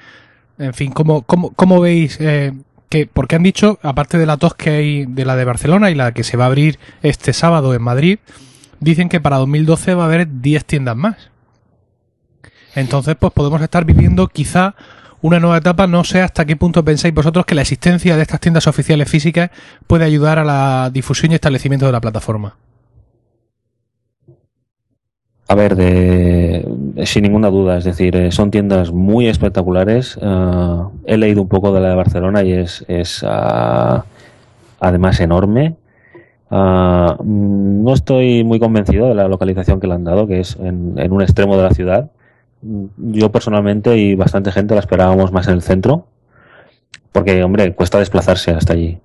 En fin, ¿cómo, cómo, cómo veis eh, que, porque han dicho, aparte de la tos que hay de la de Barcelona y la que se va a abrir este sábado en Madrid, dicen que para 2012 va a haber 10 tiendas más. Entonces, pues podemos estar viviendo quizá una nueva etapa. No sé hasta qué punto pensáis vosotros que la existencia de estas tiendas oficiales físicas puede ayudar a la difusión y establecimiento de la plataforma. A ver, de, sin ninguna duda, es decir, eh, son tiendas muy espectaculares. Uh, he leído un poco de la de Barcelona y es, es uh, además enorme. Uh, no estoy muy convencido de la localización que le han dado, que es en, en, un extremo de la ciudad. Yo personalmente y bastante gente la esperábamos más en el centro, porque, hombre, cuesta desplazarse hasta allí.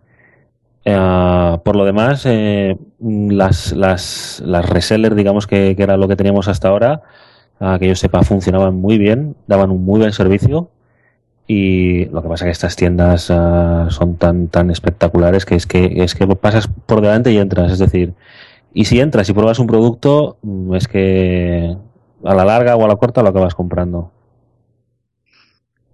Eh, por lo demás, eh, las, las, las resellers, digamos que, que, era lo que teníamos hasta ahora, que yo sepa, funcionaban muy bien, daban un muy buen servicio. Y lo que pasa es que estas tiendas uh, son tan, tan espectaculares que es que es que pasas por delante y entras. Es decir, y si entras y pruebas un producto, es que a la larga o a la corta lo acabas comprando.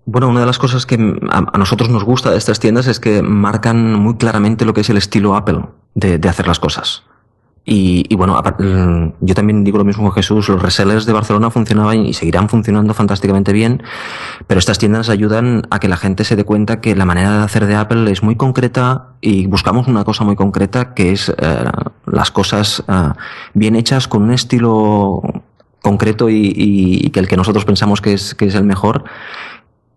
Bueno, una de las cosas que a, nosotros nos gusta de estas tiendas es que marcan muy claramente lo que es el estilo Apple de, de hacer las cosas. Y, y, bueno, yo también digo lo mismo que Jesús, los resellers de Barcelona funcionaban y seguirán funcionando fantásticamente bien, pero estas tiendas ayudan a que la gente se dé cuenta que la manera de hacer de Apple es muy concreta y buscamos una cosa muy concreta que es eh, las cosas eh, bien hechas con un estilo concreto y, y, que el que nosotros pensamos que es, que es el mejor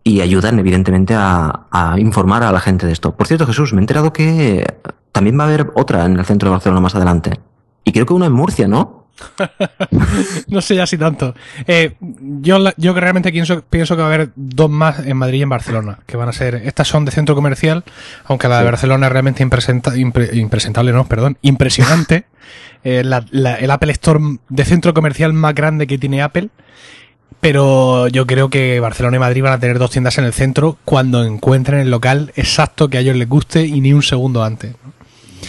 y ayudan evidentemente a, a, informar a la gente de esto. Por cierto, Jesús, me he enterado que también va a haber otra en el centro de Barcelona más adelante. Y creo que una en Murcia, ¿no? no sé ya si tanto. Eh, yo, yo realmente pienso, pienso que va a haber dos más en Madrid y en Barcelona, que van a ser, estas son de centro comercial, aunque la de Barcelona es realmente impresenta, impre, impresentable, no, perdón, impresionante. eh, la, la, el Apple Store de centro comercial más grande que tiene Apple. Pero yo creo que Barcelona y Madrid van a tener dos tiendas en el centro cuando encuentren el local exacto que a ellos les guste y ni un segundo antes.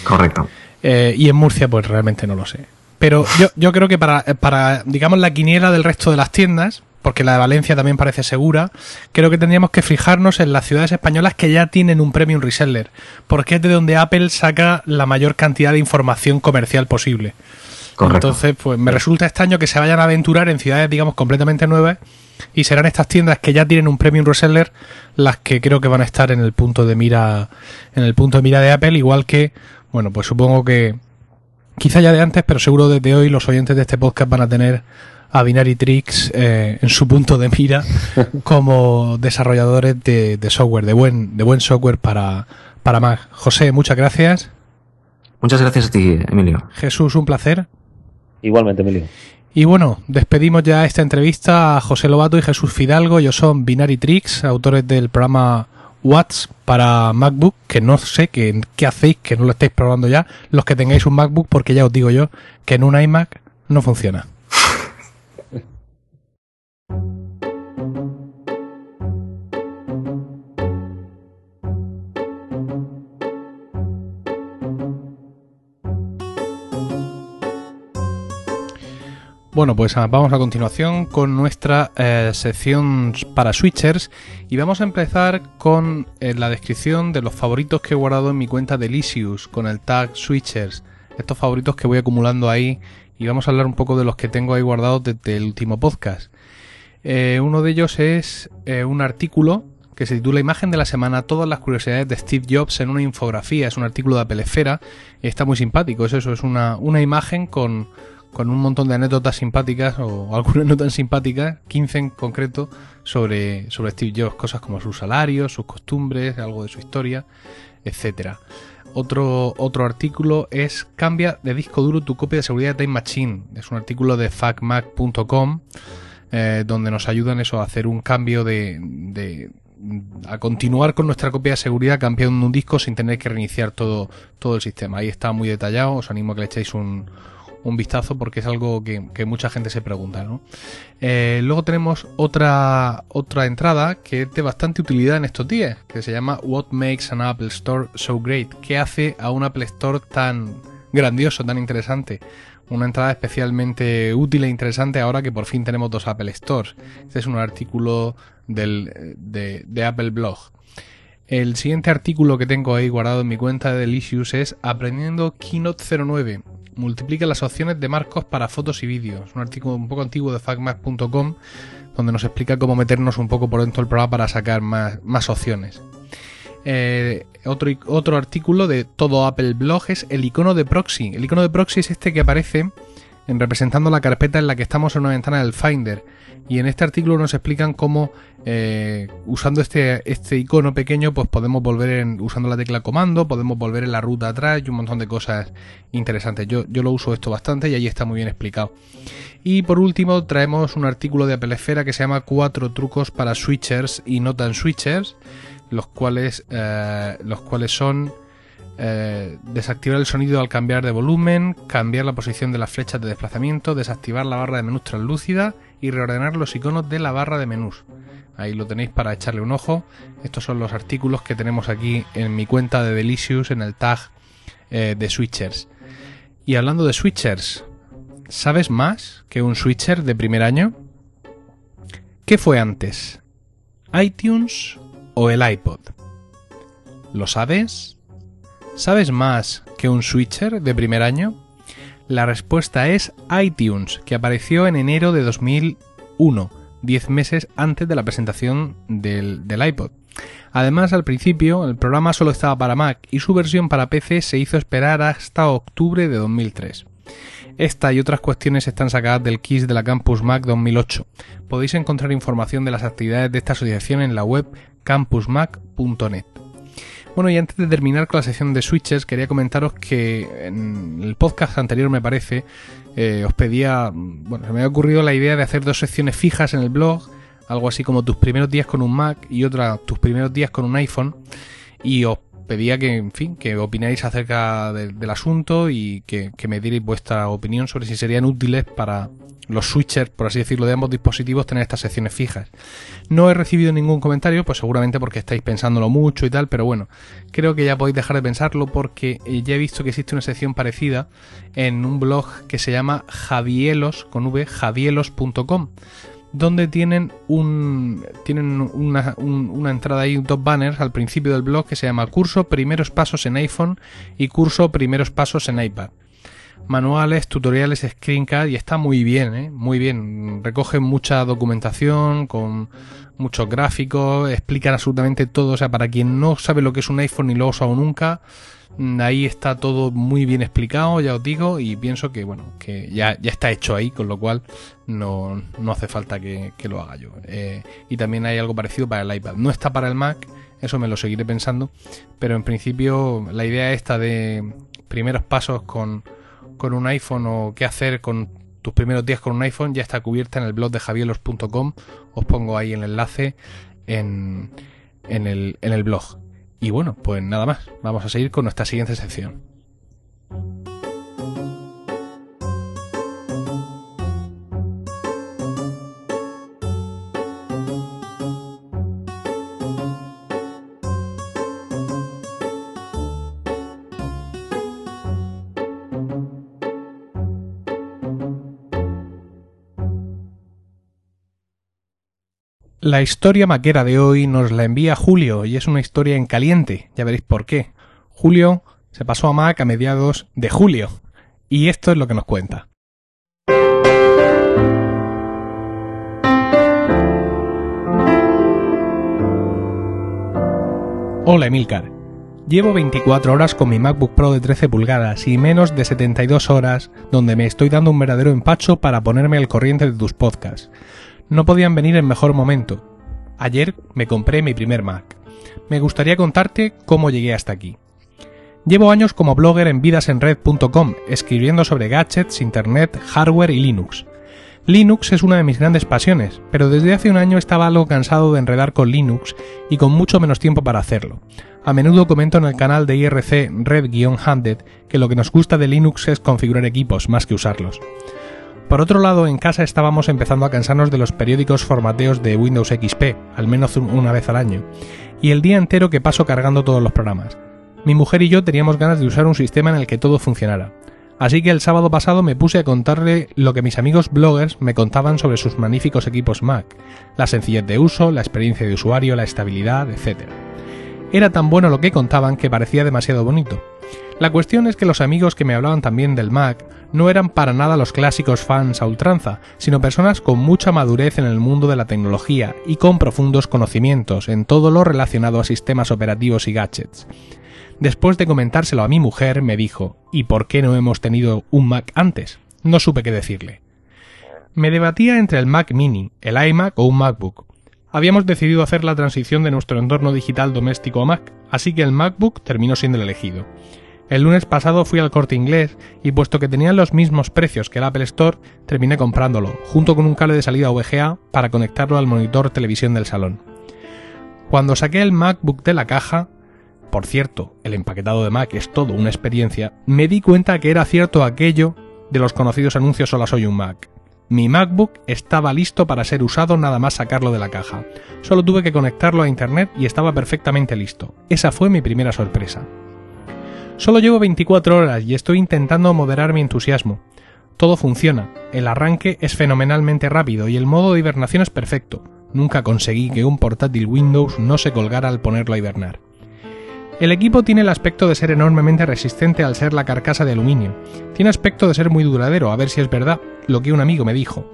Correcto. Eh, y en Murcia, pues realmente no lo sé. Pero yo, yo creo que para, para, digamos, la quiniela del resto de las tiendas, porque la de Valencia también parece segura, creo que tendríamos que fijarnos en las ciudades españolas que ya tienen un premium reseller, porque es de donde Apple saca la mayor cantidad de información comercial posible. Correcto. Entonces, pues me resulta extraño que se vayan a aventurar en ciudades, digamos, completamente nuevas y serán estas tiendas que ya tienen un premium reseller las que creo que van a estar en el punto de mira en el punto de mira de Apple, igual que, bueno, pues supongo que quizá ya de antes, pero seguro desde hoy los oyentes de este podcast van a tener a Binary Tricks eh, en su punto de mira como desarrolladores de, de, software, de buen, de buen software para, para Mac. José, muchas gracias. Muchas gracias a ti, Emilio. Jesús, un placer. Igualmente, Emilio. Y bueno, despedimos ya esta entrevista a José Lobato y Jesús Fidalgo. Ellos son Binary Tricks, autores del programa Watts para MacBook, que no sé qué, qué hacéis, que no lo estáis probando ya, los que tengáis un MacBook, porque ya os digo yo que en un iMac no funciona. Bueno, pues vamos a continuación con nuestra eh, sección para switchers y vamos a empezar con eh, la descripción de los favoritos que he guardado en mi cuenta de Lisius con el tag switchers. Estos favoritos que voy acumulando ahí y vamos a hablar un poco de los que tengo ahí guardados desde el último podcast. Eh, uno de ellos es un artículo que se titula Imagen de la semana, todas las curiosidades de Steve Jobs en una infografía. Es un artículo de Apple Esfera y está muy simpático. Es eso, es una, una imagen con con un montón de anécdotas simpáticas o algunas no tan simpáticas, 15 en concreto, sobre, sobre Steve Jobs, cosas como sus salarios, sus costumbres, algo de su historia, etcétera. Otro, otro artículo es Cambia de disco duro tu copia de seguridad de Time Machine. Es un artículo de facmac.com eh, donde nos ayudan eso a hacer un cambio de, de a continuar con nuestra copia de seguridad cambiando un disco sin tener que reiniciar todo, todo el sistema. Ahí está muy detallado, os animo a que le echéis un, un vistazo porque es algo que, mucha gente se pregunta. ¿no? Eh, luego tenemos otra, otra entrada que es de bastante utilidad en estos días, que se llama What Makes an Apple Store So Great? ¿Qué hace a un Apple Store tan grandioso, tan interesante? Una entrada especialmente útil e interesante ahora que por fin tenemos dos Apple Stores. Este es un artículo del, de, de Apple Blog. El siguiente artículo que tengo ahí guardado en mi cuenta de Delicious es Aprendiendo Keynote 09 multiplica las opciones de marcos para fotos y vídeos. Un artículo un poco antiguo de facmac.com donde nos explica cómo meternos un poco por dentro del programa para sacar más, más opciones. Eh, otro, otro artículo de todo Apple Blog es el icono de proxy. El icono de proxy es este que aparece en representando la carpeta en la que estamos en una ventana del Finder. Y en este artículo nos explican cómo eh, usando este, este icono pequeño pues podemos volver en, usando la tecla comando, podemos volver en la ruta atrás y un montón de cosas interesantes. Yo, yo lo uso esto bastante y ahí está muy bien explicado. Y por último traemos un artículo de Apple Esfera que se llama Cuatro trucos para switchers y no tan switchers, los cuales, eh, los cuales son eh, desactivar el sonido al cambiar de volumen, cambiar la posición de las flechas de desplazamiento, desactivar la barra de menús translúcida y reordenar los iconos de la barra de menús. Ahí lo tenéis para echarle un ojo. Estos son los artículos que tenemos aquí en mi cuenta de Delicious en el tag eh, de switchers. Y hablando de switchers, ¿sabes más que un switcher de primer año? ¿Qué fue antes? ¿iTunes o el iPod? ¿Lo sabes? ¿Sabes más que un switcher de primer año? La respuesta es iTunes, que apareció en enero de 2001, 10 meses antes de la presentación del, iPod. Además, al principio, el programa solo estaba para Mac y su versión para PC se hizo esperar hasta octubre de 2003. Esta y otras cuestiones están sacadas del KISS de la Campus Mac 2008. Podéis encontrar información de las actividades de esta asociación en la web campusmac.net. Bueno, y antes de terminar con la sección de switches, quería comentaros que en el podcast anterior, me parece, eh, os pedía, bueno, se me ha ocurrido la idea de hacer dos secciones fijas en el blog, algo así como tus primeros días con un Mac y otra tus primeros días con un iPhone, y os pedía que, en fin, que opináis acerca del asunto y que, que me dierais vuestra opinión sobre si serían útiles para, los switchers, por así decirlo, de ambos dispositivos tener estas secciones fijas. No he recibido ningún comentario, pues seguramente porque estáis pensándolo mucho y tal, pero bueno, creo que ya podéis dejar de pensarlo porque eh, ya he visto que existe una sección parecida en un blog que se llama javielos, con v, javielos.com donde tienen un tienen una, una entrada ahí, dos banners al principio del blog que se llama curso primeros pasos en iPhone y curso primeros pasos en iPad manuales, tutoriales, screencast y está muy bien, ¿eh? muy bien. Recogen mucha documentación con muchos gráficos, explican absolutamente todo. O sea, para quien no sabe lo que es un iPhone ni lo ha usado nunca, mm, ahí está todo muy bien explicado, ya os digo, y pienso que bueno, que ya, ya está hecho ahí, con lo cual no, no hace falta que, lo haga yo. Eh, y también hay algo parecido para el iPad. No está para el Mac, eso me lo seguiré pensando, pero en principio la idea esta de primeros pasos con con un iPhone o qué hacer con tus primeros días con un iPhone ya está cubierta en el blog de javielos.com. Os pongo ahí el enlace en, en, el, en el blog. Y bueno, pues nada más. Vamos a seguir con nuestra siguiente sección. La historia maquera de hoy nos la envía Julio y es una historia en caliente, ya veréis por qué. Julio se pasó a Mac a mediados de julio y esto es lo que nos cuenta. Hola Emilcar. Llevo 24 horas con mi MacBook Pro de 13 pulgadas y menos de 72 horas donde me estoy dando un verdadero empacho para ponerme al corriente de tus podcasts no podían venir en mejor momento. Ayer me compré mi primer Mac. Me gustaría contarte cómo llegué hasta aquí. Llevo años como blogger en vidasenred.com, escribiendo sobre gadgets, internet, hardware y Linux. Linux es una de mis grandes pasiones, pero desde hace un año estaba algo cansado de enredar con Linux y con mucho menos tiempo para hacerlo. A menudo comento en el canal de IRC Red-Handed que lo que nos gusta de Linux es configurar equipos más que usarlos. Por otro lado, en casa estábamos empezando a cansarnos de los periódicos formateos de Windows XP, al menos una vez al año, y el día entero que paso cargando todos los programas. Mi mujer y yo teníamos ganas de usar un sistema en el que todo funcionara. Así que el sábado pasado me puse a contarle lo que mis amigos bloggers me contaban sobre sus magníficos equipos Mac, la sencillez de uso, la experiencia de usuario, la estabilidad, etc. Era tan bueno lo que contaban que parecía demasiado bonito. La cuestión es que los amigos que me hablaban también del Mac no eran para nada los clásicos fans a ultranza, sino personas con mucha madurez en el mundo de la tecnología y con profundos conocimientos en todo lo relacionado a sistemas operativos y gadgets. Después de comentárselo a mi mujer, me dijo, ¿y por qué no hemos tenido un Mac antes? No supe qué decirle. Me debatía entre el Mac mini, el iMac o un MacBook. Habíamos decidido hacer la transición de nuestro entorno digital doméstico a Mac, así que el MacBook terminó siendo el elegido. El lunes pasado fui al corte inglés y puesto que tenían los mismos precios que el Apple Store, terminé comprándolo, junto con un cable de salida VGA para conectarlo al monitor televisión del salón. Cuando saqué el MacBook de la caja, por cierto, el empaquetado de Mac es todo una experiencia, me di cuenta que era cierto aquello de los conocidos anuncios Hola soy un Mac. Mi MacBook estaba listo para ser usado nada más sacarlo de la caja. Solo tuve que conectarlo a internet y estaba perfectamente listo. Esa fue mi primera sorpresa. Solo llevo 24 horas y estoy intentando moderar mi entusiasmo. Todo funciona, el arranque es fenomenalmente rápido y el modo de hibernación es perfecto. Nunca conseguí que un portátil Windows no se colgara al ponerlo a hibernar. El equipo tiene el aspecto de ser enormemente resistente al ser la carcasa de aluminio. Tiene aspecto de ser muy duradero, a ver si es verdad, lo que un amigo me dijo.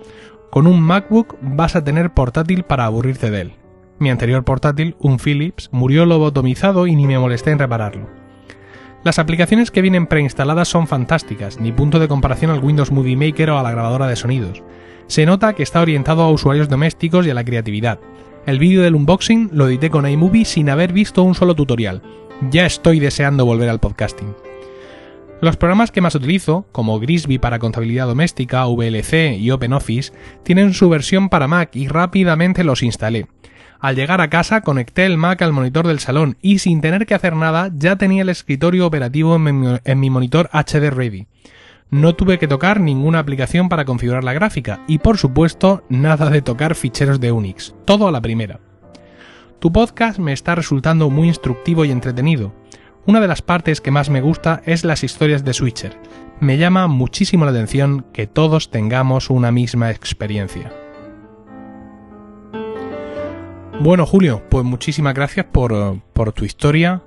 Con un MacBook vas a tener portátil para aburrirte de él. Mi anterior portátil, un Philips, murió lobotomizado y ni me molesté en repararlo. Las aplicaciones que vienen preinstaladas son fantásticas, ni punto de comparación al Windows Movie Maker o a la grabadora de sonidos. Se nota que está orientado a usuarios domésticos y a la creatividad. El vídeo del unboxing lo edité con iMovie sin haber visto un solo tutorial, ya estoy deseando volver al podcasting. Los programas que más utilizo, como Grisby para contabilidad doméstica, VLC y OpenOffice, tienen su versión para Mac y rápidamente los instalé. Al llegar a casa conecté el Mac al monitor del salón y sin tener que hacer nada ya tenía el escritorio operativo en mi, en mi monitor HD Ready. No tuve que tocar ninguna aplicación para configurar la gráfica y por supuesto nada de tocar ficheros de Unix, todo a la primera. Tu podcast me está resultando muy instructivo y entretenido. Una de las partes que más me gusta es las historias de Switcher. Me llama muchísimo la atención que todos tengamos una misma experiencia. Bueno, Julio, pues muchísimas gracias por, por tu historia,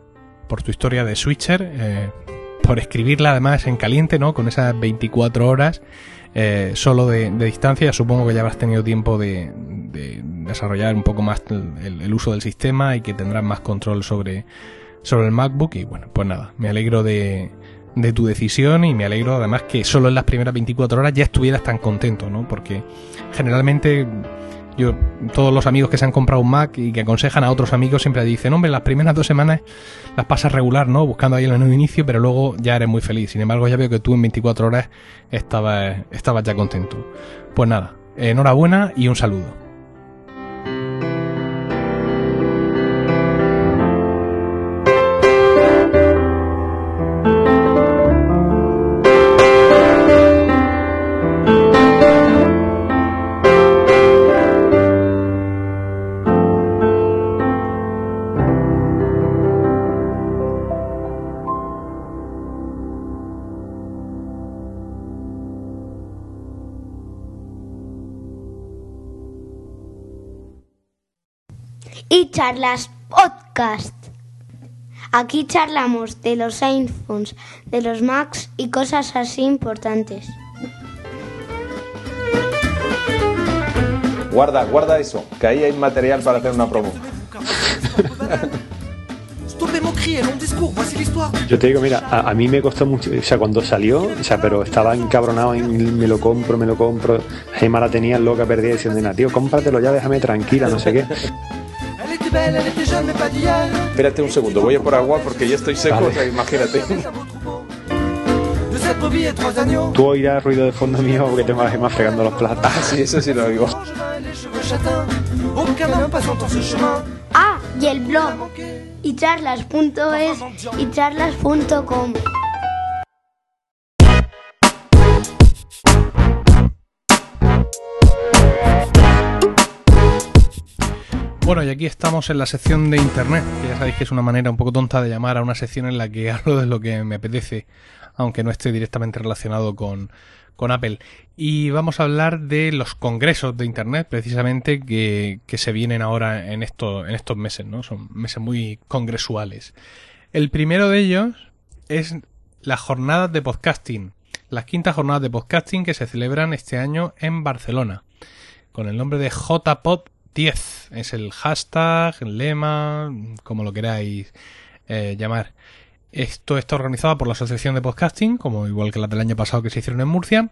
por tu historia de Switcher, eh, por escribirla además en caliente, ¿no? Con esas 24 horas eh, solo de, distancia. Supongo que ya habrás tenido tiempo de, de desarrollar un poco más el, el, uso del sistema y que tendrás más control sobre, sobre el MacBook. Y bueno, pues nada, me alegro de, de tu decisión y me alegro además que solo en las primeras 24 horas ya estuvieras tan contento, ¿no? Porque generalmente yo, todos los amigos que se han comprado un Mac y que aconsejan a otros amigos siempre dicen, hombre, las primeras dos semanas las pasas regular, ¿no? Buscando ahí el menú inicio, pero luego ya eres muy feliz. Sin embargo, ya veo que tú en 24 horas estabas, estabas ya contento. Pues nada, enhorabuena y un saludo. Charlas podcast. Aquí charlamos de los iPhones, de los Macs y cosas así importantes. Guarda, guarda eso, que ahí hay material para hacer una promo. Yo te digo, mira, a, a, mí me costó mucho, o sea, cuando salió, o sea, pero estaba encabronado en me lo compro, me lo compro. Gemma la tenía loca, perdida, diciendo, tío, cómpratelo ya, déjame tranquila, no sé qué. Espérate un segundo, voy a por agua porque ya estoy seco, vale. o sea, imagínate. Tú oirás ruido de fondo mío porque tengo a Gemma fregando los platos. Ah, sí, eso sí lo oigo. Ah, y el blog. Y charlas.es y charlas.com. Bueno, y aquí estamos en la sección de Internet, que ya sabéis que es una manera un poco tonta de llamar a una sección en la que hablo de lo que me apetece, aunque no esté directamente relacionado con, con Apple. Y vamos a hablar de los congresos de Internet, precisamente, que, que se vienen ahora en, esto, en estos meses, ¿no? Son meses muy congresuales. El primero de ellos es las jornadas de podcasting, las quintas jornadas de podcasting que se celebran este año en Barcelona, con el nombre de JPod 10. Es el hashtag, el lema, como lo queráis eh, llamar. Esto está organizado por la Asociación de Podcasting, como igual que la del año pasado que se hicieron en Murcia.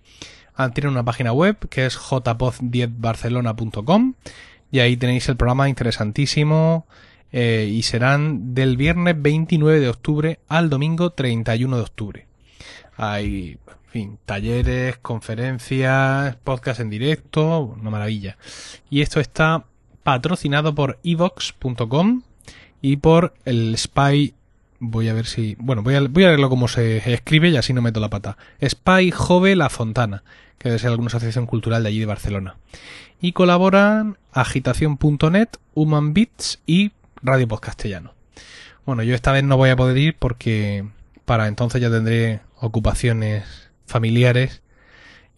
Ah, Tienen una página web que es jpod10barcelona.com y ahí tenéis el programa interesantísimo eh, y serán del viernes 29 de octubre al domingo 31 de octubre. Hay, en fin, talleres, conferencias, podcast en directo, una maravilla. Y esto está patrocinado por evox.com y por el Spy. Voy a ver si. Bueno, voy a, voy a leerlo como se escribe y así no meto la pata. Spy Jove La Fontana, que debe ser alguna asociación cultural de allí de Barcelona. Y colaboran agitación.net, Human Beats y Radio Post Castellano. Bueno, yo esta vez no voy a poder ir porque para entonces ya tendré ocupaciones familiares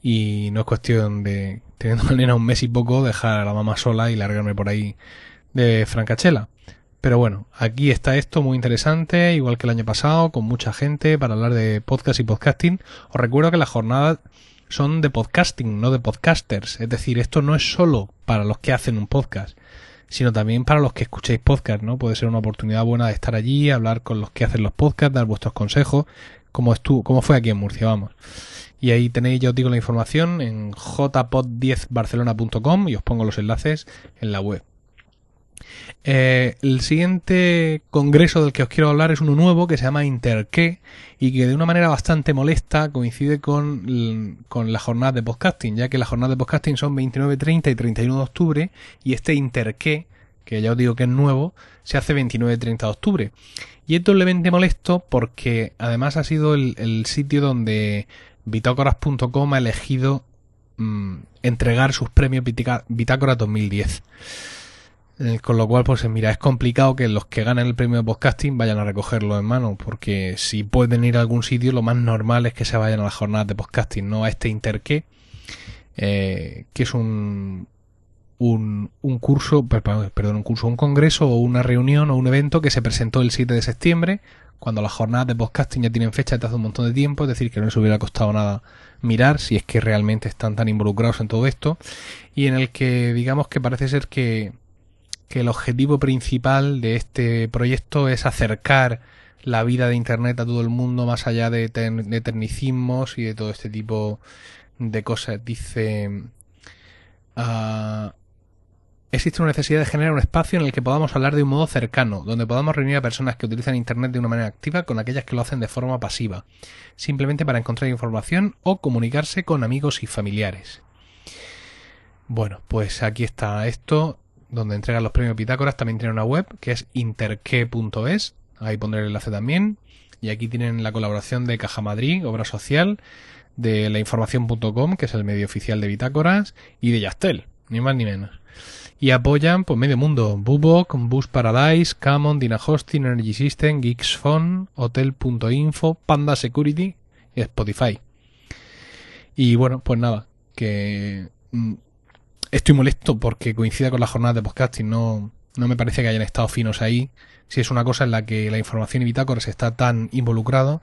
y no es cuestión de, teniendo a nena un mes y poco, dejar a la mamá sola y largarme por ahí de Francachela. Pero bueno, aquí está esto muy interesante, igual que el año pasado, con mucha gente para hablar de podcast y podcasting. Os recuerdo que las jornadas son de podcasting, no de podcasters. Es decir, esto no es solo para los que hacen un podcast, sino también para los que escuchéis podcast, ¿no? Puede ser una oportunidad buena de estar allí, hablar con los que hacen los podcasts, dar vuestros consejos, como, estuvo, como fue aquí en Murcia, vamos. Y ahí tenéis, ya os digo, la información en jpod10barcelona.com y os pongo los enlaces en la web. Eh, el siguiente congreso del que os quiero hablar es uno nuevo que se llama Interque y que de una manera bastante molesta coincide con, con la jornada de podcasting, ya que las jornadas de podcasting son 29, 30 y 31 de octubre y este Interque, que ya os digo que es nuevo, se hace 29 y 30 de octubre. Y es doblemente molesto porque además ha sido el, sitio donde bitácoras.com ha elegido mmm, entregar sus premios Bitácoras 2010. Eh, con lo cual, pues mira, es complicado que los que ganen el premio de podcasting vayan a recogerlo en mano, porque si pueden ir a algún sitio, lo más normal es que se vayan a las jornadas de podcasting, no a este Interque, eh, que es un, un, un curso, perdón, un curso, un congreso o una reunión o un evento que se presentó el 7 de septiembre, cuando las jornadas de podcasting ya tienen fecha desde hace un montón de tiempo, es decir, que no les hubiera costado nada mirar si es que realmente están tan involucrados en todo esto, y en el que digamos que parece ser que que el objetivo principal de este proyecto es acercar la vida de Internet a todo el mundo más allá de, de tecnicismos y de todo este tipo de cosas. Dice, uh, existe una necesidad de generar un espacio en el que podamos hablar de un modo cercano, donde podamos reunir a personas que utilizan Internet de una manera activa con aquellas que lo hacen de forma pasiva, simplemente para encontrar información o comunicarse con amigos y familiares. Bueno, pues aquí está esto donde entregan los premios Pitágoras, también tiene una web que es interque.es, ahí pondré el enlace también. Y aquí tienen la colaboración de Caja Madrid, Obra Social, de lainformación.com, que es el medio oficial de Bitácoras, y de Yastel, ni más ni menos. Y apoyan pues medio mundo, Bubok, Bus Paradise, Camon, Dina Hosting, Energy System, Geeks Phone, Hotel.info, Panda Security y Spotify. Y bueno, pues nada, que mm, estoy molesto porque coincida con la jornada de podcasting. No, no me parece que hayan estado finos ahí. Si es una cosa en la que la información y bitácoras está tan involucrado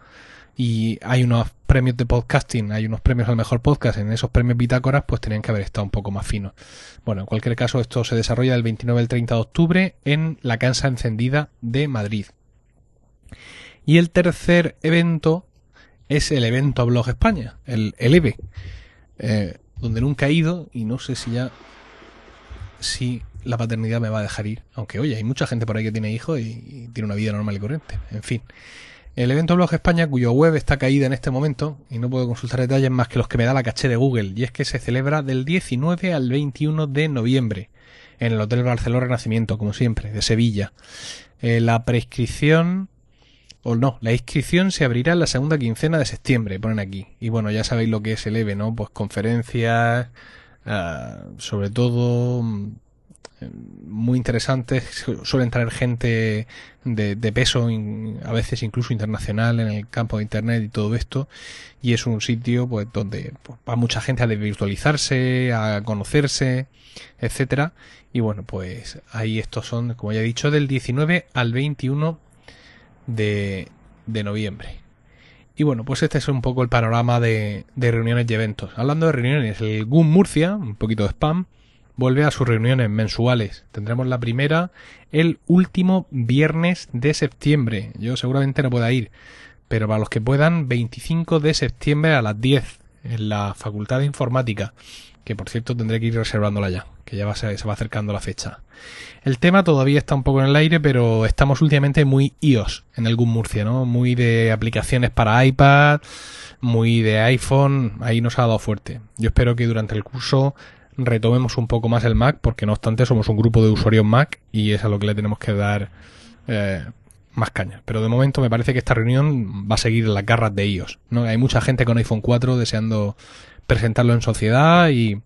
y hay unos premios de podcasting, hay unos premios al mejor podcast, en esos premios bitácoras pues tenían que haber estado un poco más finos. Bueno, en cualquier caso esto se desarrolla del 29 al 30 de octubre en la Cansa Encendida de Madrid. Y el tercer evento es el evento a Blog España, el, el EVE. Eh, donde nunca he ido y no sé si ya si la paternidad me va a dejar ir. Aunque oye, hay mucha gente por ahí que tiene hijos y tiene una vida normal y corriente. En fin. El evento Blog España, cuyo web está caída en este momento, y no puedo consultar detalles más que los que me da la caché de Google, y es que se celebra del 19 al 21 de noviembre, en el Hotel Barcelona Renacimiento, como siempre, de Sevilla. Eh, la prescripción o no, la inscripción se abrirá en la segunda quincena de septiembre, ponen aquí. Y bueno, ya sabéis lo que es el EVE, ¿no? Pues conferencias, uh, sobre todo muy interesantes, suelen traer gente de, peso, a veces incluso internacional en el campo de internet y todo esto, y es un sitio pues donde pues, va mucha gente a virtualizarse, a conocerse, etcétera, y bueno, pues ahí estos son, como ya he dicho, del 19 al 21 de, de noviembre. Y bueno, pues este es un poco el panorama de, de reuniones y eventos. Hablando de reuniones, el GUM Murcia, un poquito de spam, vuelve a sus reuniones mensuales. Tendremos la primera el último viernes de septiembre. Yo seguramente no pueda ir, pero para los que puedan, 25 de septiembre a las 10 en la Facultad de Informática, que por cierto tendré que ir reservándola ya, que ya va, se, va acercando la fecha. El tema todavía está un poco en el aire, pero estamos últimamente muy iOS en algún Murcia, ¿no? Muy de aplicaciones para iPad, muy de iPhone, ahí nos ha dado fuerte. Yo espero que durante el curso retomemos un poco más el Mac, porque no obstante somos un grupo de usuarios Mac y es a lo que le tenemos que dar eh, más caña. Pero de momento me parece que esta reunión va a seguir las garras de iOS. ¿no? Hay mucha gente con iPhone 4 deseando presentarlo en sociedad y,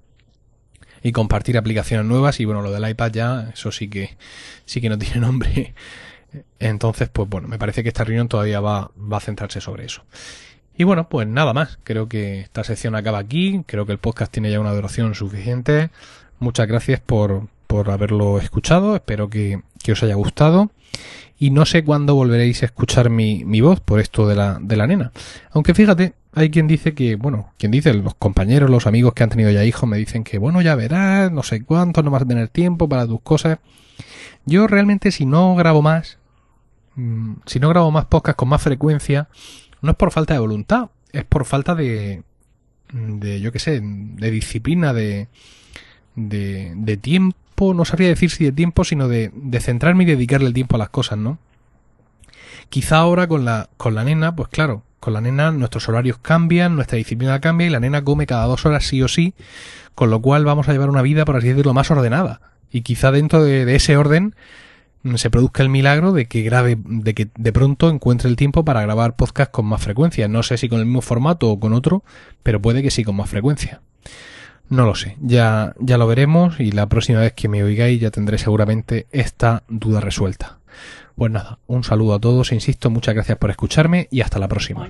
y compartir aplicaciones nuevas y bueno, lo del iPad ya, eso sí que sí que no tiene nombre. Entonces, pues bueno, me parece que esta reunión todavía va, va a centrarse sobre eso. Y bueno, pues nada más. Creo que esta sección acaba aquí. Creo que el podcast tiene ya una duración suficiente. Muchas gracias por, por haberlo escuchado. Espero que, que os haya gustado. Y no sé cuándo volveréis a escuchar mi, mi voz por esto de la, de la nena. Aunque fíjate, hay quien dice que, bueno, quien dice, los compañeros, los amigos que han tenido ya hijos me dicen que, bueno, ya verás, no sé cuánto, no vas a tener tiempo para tus cosas. Yo realmente si no grabo más, mm, si no grabo más podcast con más frecuencia, no es por falta de voluntad, es por falta de, de yo qué sé, de disciplina, de, de, de tiempo, no sabría decir si de tiempo, sino de, de centrarme y dedicarle el tiempo a las cosas, ¿no? Quizá ahora con la, con la nena, pues claro, con la nena nuestros horarios cambian, nuestra disciplina cambia y la nena come cada dos horas sí o sí, con lo cual vamos a llevar una vida, por así decirlo, más ordenada. Y quizá dentro de, de ese orden se produzca el milagro de que grabe, de que de pronto encuentre el tiempo para grabar podcast con más frecuencia. No sé si con el mismo formato o con otro, pero puede que sí con más frecuencia. No lo sé, ya, ya lo veremos y la próxima vez que me oigáis ya tendré seguramente esta duda resuelta. Pues nada, un saludo a todos e insisto, muchas gracias por escucharme y hasta la próxima.